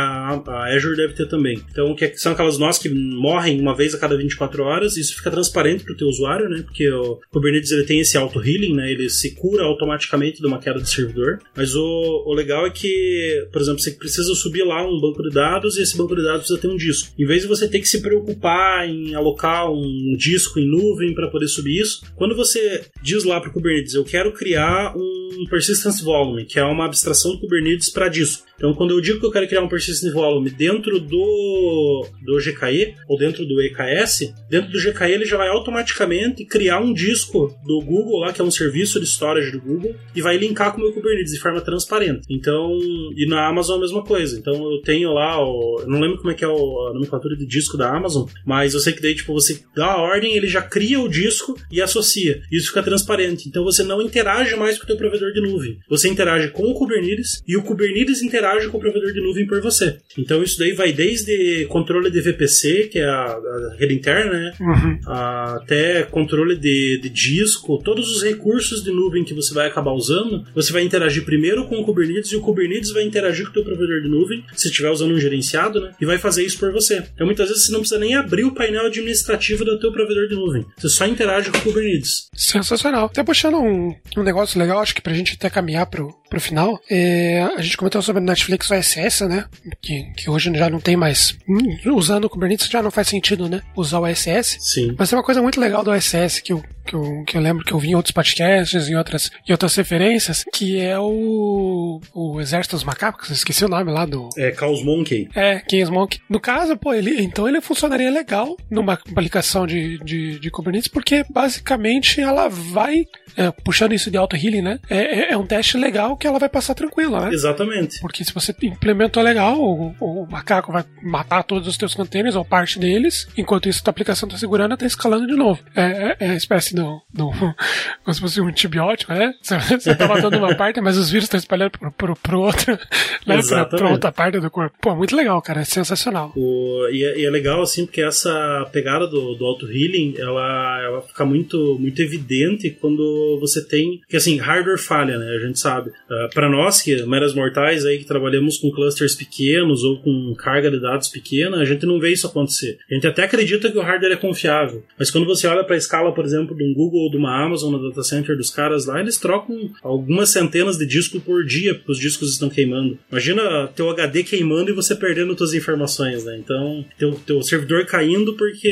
a Azure deve ter também. Então que é, são aquelas nós que morrem uma vez a cada 24 horas, isso fica transparente para o teu usuário, né? Porque o Kubernetes ele tem esse auto-healing, né? Ele se cura automaticamente de uma queda de servidor. Mas o, o legal é que, por exemplo, você precisa subir lá um banco de dados e esse banco de dados precisa ter um disco. Em vez de você ter que se preocupar em alocar um disco em nuvem para poder subir isso, quando você diz lá para o Kubernetes, eu quero criar um persistence volume, que é uma abstração do Kubernetes para disco. Então, quando eu digo que eu quero criar um persistence volume dentro do, do GKE ou dentro do EKS, dentro do GKE ele já vai automaticamente criar um disco do Google lá, que é um serviço de storage do Google, e vai linkar com o meu Kubernetes de forma transparente. Então, e na Amazon a mesma coisa. Então, eu tenho lá, o, eu não lembro como é que é a nomenclatura de disco da Amazon, mas eu sei que daí, tipo, você dá a ordem, ele já cria o disco e associa. Isso fica transparente. Então, você não interage mais com o teu provedor de nuvem. Você interage com o Kubernetes e o Kubernetes interage interage com o provedor de nuvem por você. Então isso daí vai desde controle de VPC, que é a, a rede interna, né? Uhum. até controle de, de disco, todos os recursos de nuvem que você vai acabar usando, você vai interagir primeiro com o Kubernetes e o Kubernetes vai interagir com o teu provedor de nuvem, se estiver usando um gerenciado, né? E vai fazer isso por você. Então muitas vezes você não precisa nem abrir o painel administrativo do teu provedor de nuvem. Você só interage com o Kubernetes. Sensacional. Até puxando um, um negócio legal, acho que pra gente até caminhar pro, pro final, é, a gente comentou sobre Netflix OSS, né? Que, que hoje já não tem mais. Hum, usando o Kubernetes já não faz sentido, né? Usar o OSS. Sim. Mas tem uma coisa muito legal do OSS que eu, que eu, que eu lembro que eu vi em outros podcasts, em outras, em outras referências, que é o, o Exército dos Macacos, esqueci o nome lá do. É, Chaos Monkey. É, Chaos Monkey. No caso, pô, ele, então ele funcionaria legal numa aplicação de, de, de Kubernetes, porque basicamente ela vai é, puxando isso de auto-healing, né? É, é, é, um teste legal que ela vai passar tranquila, né? Exatamente. Porque se você implementou legal, o, o, macaco vai matar todos os teus containers ou parte deles, enquanto isso a tua aplicação está segurando, está escalando de novo. É, é, é a espécie do, do. (laughs) como se fosse um antibiótico, né? Você está matando uma parte, mas os vírus estão espalhando pro, pro, pro outro, (laughs) né? Pra, pra, outra parte do corpo. Pô, muito legal, cara. É sensacional. O, e, é, e é legal, assim, porque essa pegada do, do auto-healing, ela, ela fica muito, muito evidente quando você tem. Que assim, hardware falha, né? A gente sabe. Ah, para nós, que meras mortais aí, que trabalhamos com clusters pequenos ou com carga de dados pequena, a gente não vê isso acontecer. A gente até acredita que o hardware é confiável. Mas quando você olha para a escala, por exemplo, de um Google ou de uma Amazon no data center dos caras lá, eles trocam algumas centenas de discos por dia, porque os discos estão queimando. Imagina teu HD queimando e você perdendo suas informações, né? Então, teu, teu servidor caindo porque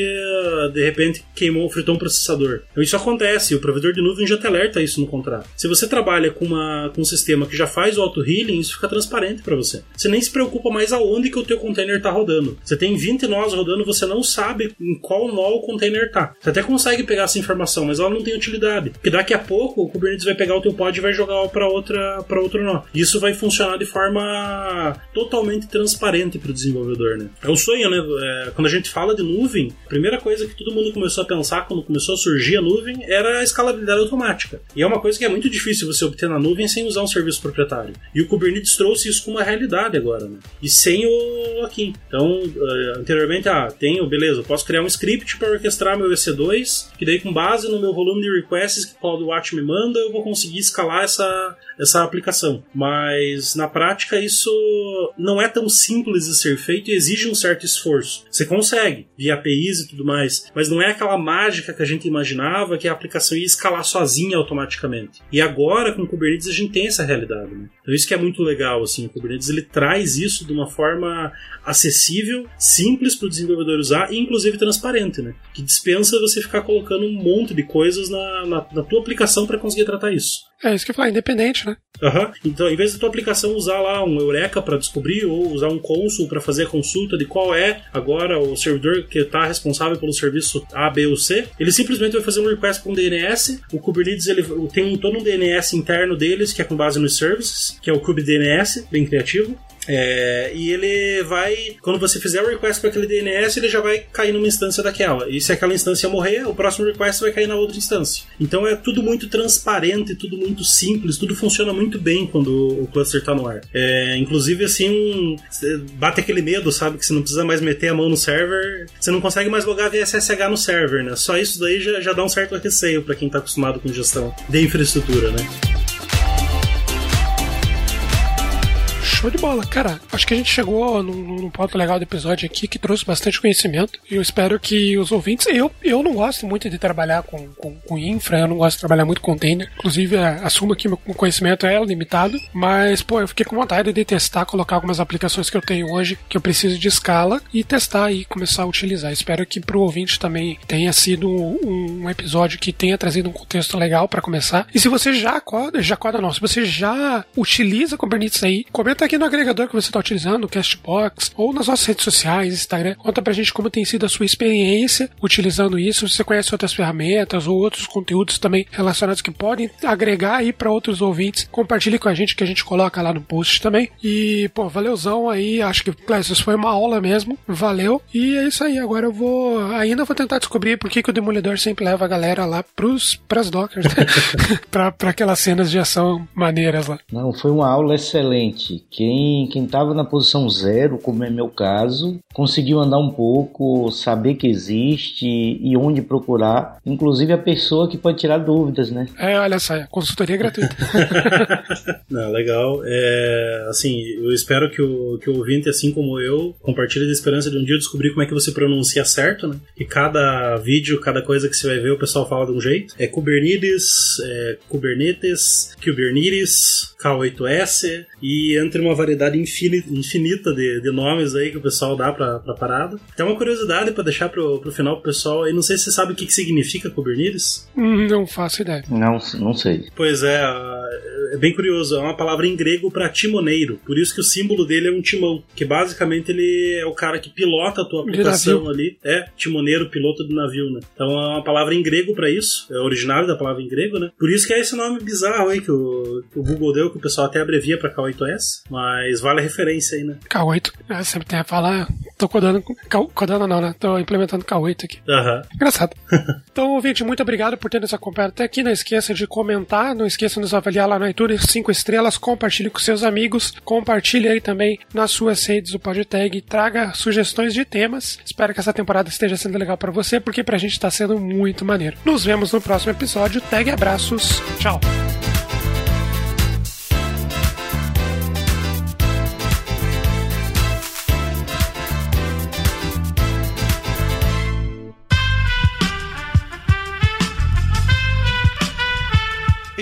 de repente queimou, fritou um processador. Então isso acontece, o provedor de nuvem já te alerta isso no contrato. Se você trabalha com, uma, com um sistema que já faz o auto-healing, isso fica transparente para você. Você nem se preocupa mais aonde que o teu container está rodando. Você tem 20 nós rodando, você não sabe em qual nó o container está. Você até consegue pegar essa informação, mas ela não tem utilidade. Porque daqui a pouco o Kubernetes vai pegar o teu pod e vai jogar para outra para outro nó. Isso vai funcionar de forma totalmente transparente para o desenvolvedor, né? É o sonho, né? É, quando a gente fala de nuvem, a primeira coisa que todo mundo começou a pensar quando começou a surgir a nuvem era a escalabilidade automática. E é uma coisa que é muito difícil você obter na nuvem sem usar um serviço proprietário. E o Kubernetes trouxe isso como uma realidade agora, né? E sem o aqui. Então, uh, anteriormente, ah, tenho, beleza, posso criar um script para orquestrar meu EC2, que daí com base no meu volume de requests que o CloudWatch me manda, eu vou conseguir escalar essa, essa aplicação. Mas na prática isso não é tão simples de ser feito e exige um certo esforço. Você consegue, via APIs e tudo mais, mas não é aquela mágica que a gente imaginava que a aplicação ia escalar sozinha automaticamente. E agora com o Kubernetes a gente tem essa realidade. Né? Então isso que é muito legal, assim, o Kubernetes ele traz isso de uma forma acessível, simples para o desenvolvedor usar e inclusive transparente, né? Que dispensa você ficar colocando um monte de coisas na, na, na tua aplicação para conseguir tratar isso. É isso que eu falei, independente, né? Uhum. Então, em vez da tua aplicação usar lá um Eureka para descobrir ou usar um Consul para fazer a consulta de qual é agora o servidor que está responsável pelo serviço A, B ou C, ele simplesmente vai fazer um request para um DNS. O Kubernetes ele tem todo um DNS interno deles que é com base nos services, que é o kubedns, bem criativo. É, e ele vai, quando você fizer o request para aquele DNS, ele já vai cair numa instância daquela. E se aquela instância morrer, o próximo request vai cair na outra instância. Então é tudo muito transparente, tudo muito simples, tudo funciona muito bem quando o cluster está no ar. É, inclusive, assim, bate aquele medo, sabe? Que você não precisa mais meter a mão no server, você não consegue mais logar via SSH no server, né? Só isso daí já, já dá um certo receio para quem está acostumado com gestão de infraestrutura, né? Show de bola. Cara, acho que a gente chegou num, num, ponto legal do episódio aqui que trouxe bastante conhecimento. E eu espero que os ouvintes. Eu, eu não gosto muito de trabalhar com, com, com infra, eu não gosto de trabalhar muito com container. Inclusive, é, assumo que meu conhecimento é limitado. Mas, pô, eu fiquei com vontade de testar, colocar algumas aplicações que eu tenho hoje que eu preciso de escala e testar e começar a utilizar. Espero que pro ouvinte também tenha sido um, um episódio que tenha trazido um contexto legal para começar. E se você já acorda, já acorda não, se você já utiliza Kubernetes aí, comenta aqui no agregador que você está utilizando, o Castbox, ou nas nossas redes sociais, Instagram. Conta pra gente como tem sido a sua experiência utilizando isso. Se você conhece outras ferramentas ou outros conteúdos também relacionados que podem agregar aí para outros ouvintes, compartilhe com a gente que a gente coloca lá no post também. E, pô, valeuzão aí. Acho que, Clécio, isso foi uma aula mesmo. Valeu. E é isso aí. Agora eu vou. Ainda vou tentar descobrir por que, que o Demolidor sempre leva a galera lá pros, pras dockers, né? (laughs) (laughs) pra, pra aquelas cenas de ação maneiras lá. Não, foi uma aula excelente. Quem quem estava na posição zero, como é meu caso, conseguiu andar um pouco, saber que existe e onde procurar, inclusive a pessoa que pode tirar dúvidas, né? É, olha só, consultoria gratuita. (laughs) Não, legal. É, assim, eu espero que o, que o ouvinte, assim como eu, compartilhe a esperança de um dia descobrir como é que você pronuncia certo, né? E cada vídeo, cada coisa que você vai ver, o pessoal fala de um jeito. É Kubernetes, é Kubernetes, Kubernetes, K8S, e entre uma variedade infinita, de, de, nomes aí que o pessoal dá pra, pra parada. Tem uma curiosidade para deixar pro, pro final pro pessoal aí, não sei se você sabe o que, que significa Kubernetes. Hum, não faço ideia. Não, não sei. Pois é, é bem curioso, é uma palavra em grego para timoneiro, por isso que o símbolo dele é um timão, que basicamente ele é o cara que pilota a tua aplicação ali, é timoneiro, piloto do navio, né? Então é uma palavra em grego para isso, é originário da palavra em grego, né? Por isso que é esse nome bizarro aí que o, que o Google deu, que o pessoal até abrevia para K8S, mas vale a referência aí, né? K8, é, sempre tem a falar, tô codando, codando não, né? Tô implementando K8 aqui. Uhum. Engraçado. (laughs) então, ouvinte, muito obrigado por ter nos acompanhado até aqui, não esqueça de comentar, não esqueça de nos avaliar lá no iTunes, 5 estrelas, compartilhe com seus amigos, compartilhe aí também nas suas redes o PodTag, traga sugestões de temas. Espero que essa temporada esteja sendo legal para você, porque pra gente tá sendo muito maneiro. Nos vemos no próximo episódio. Tag abraços. Tchau.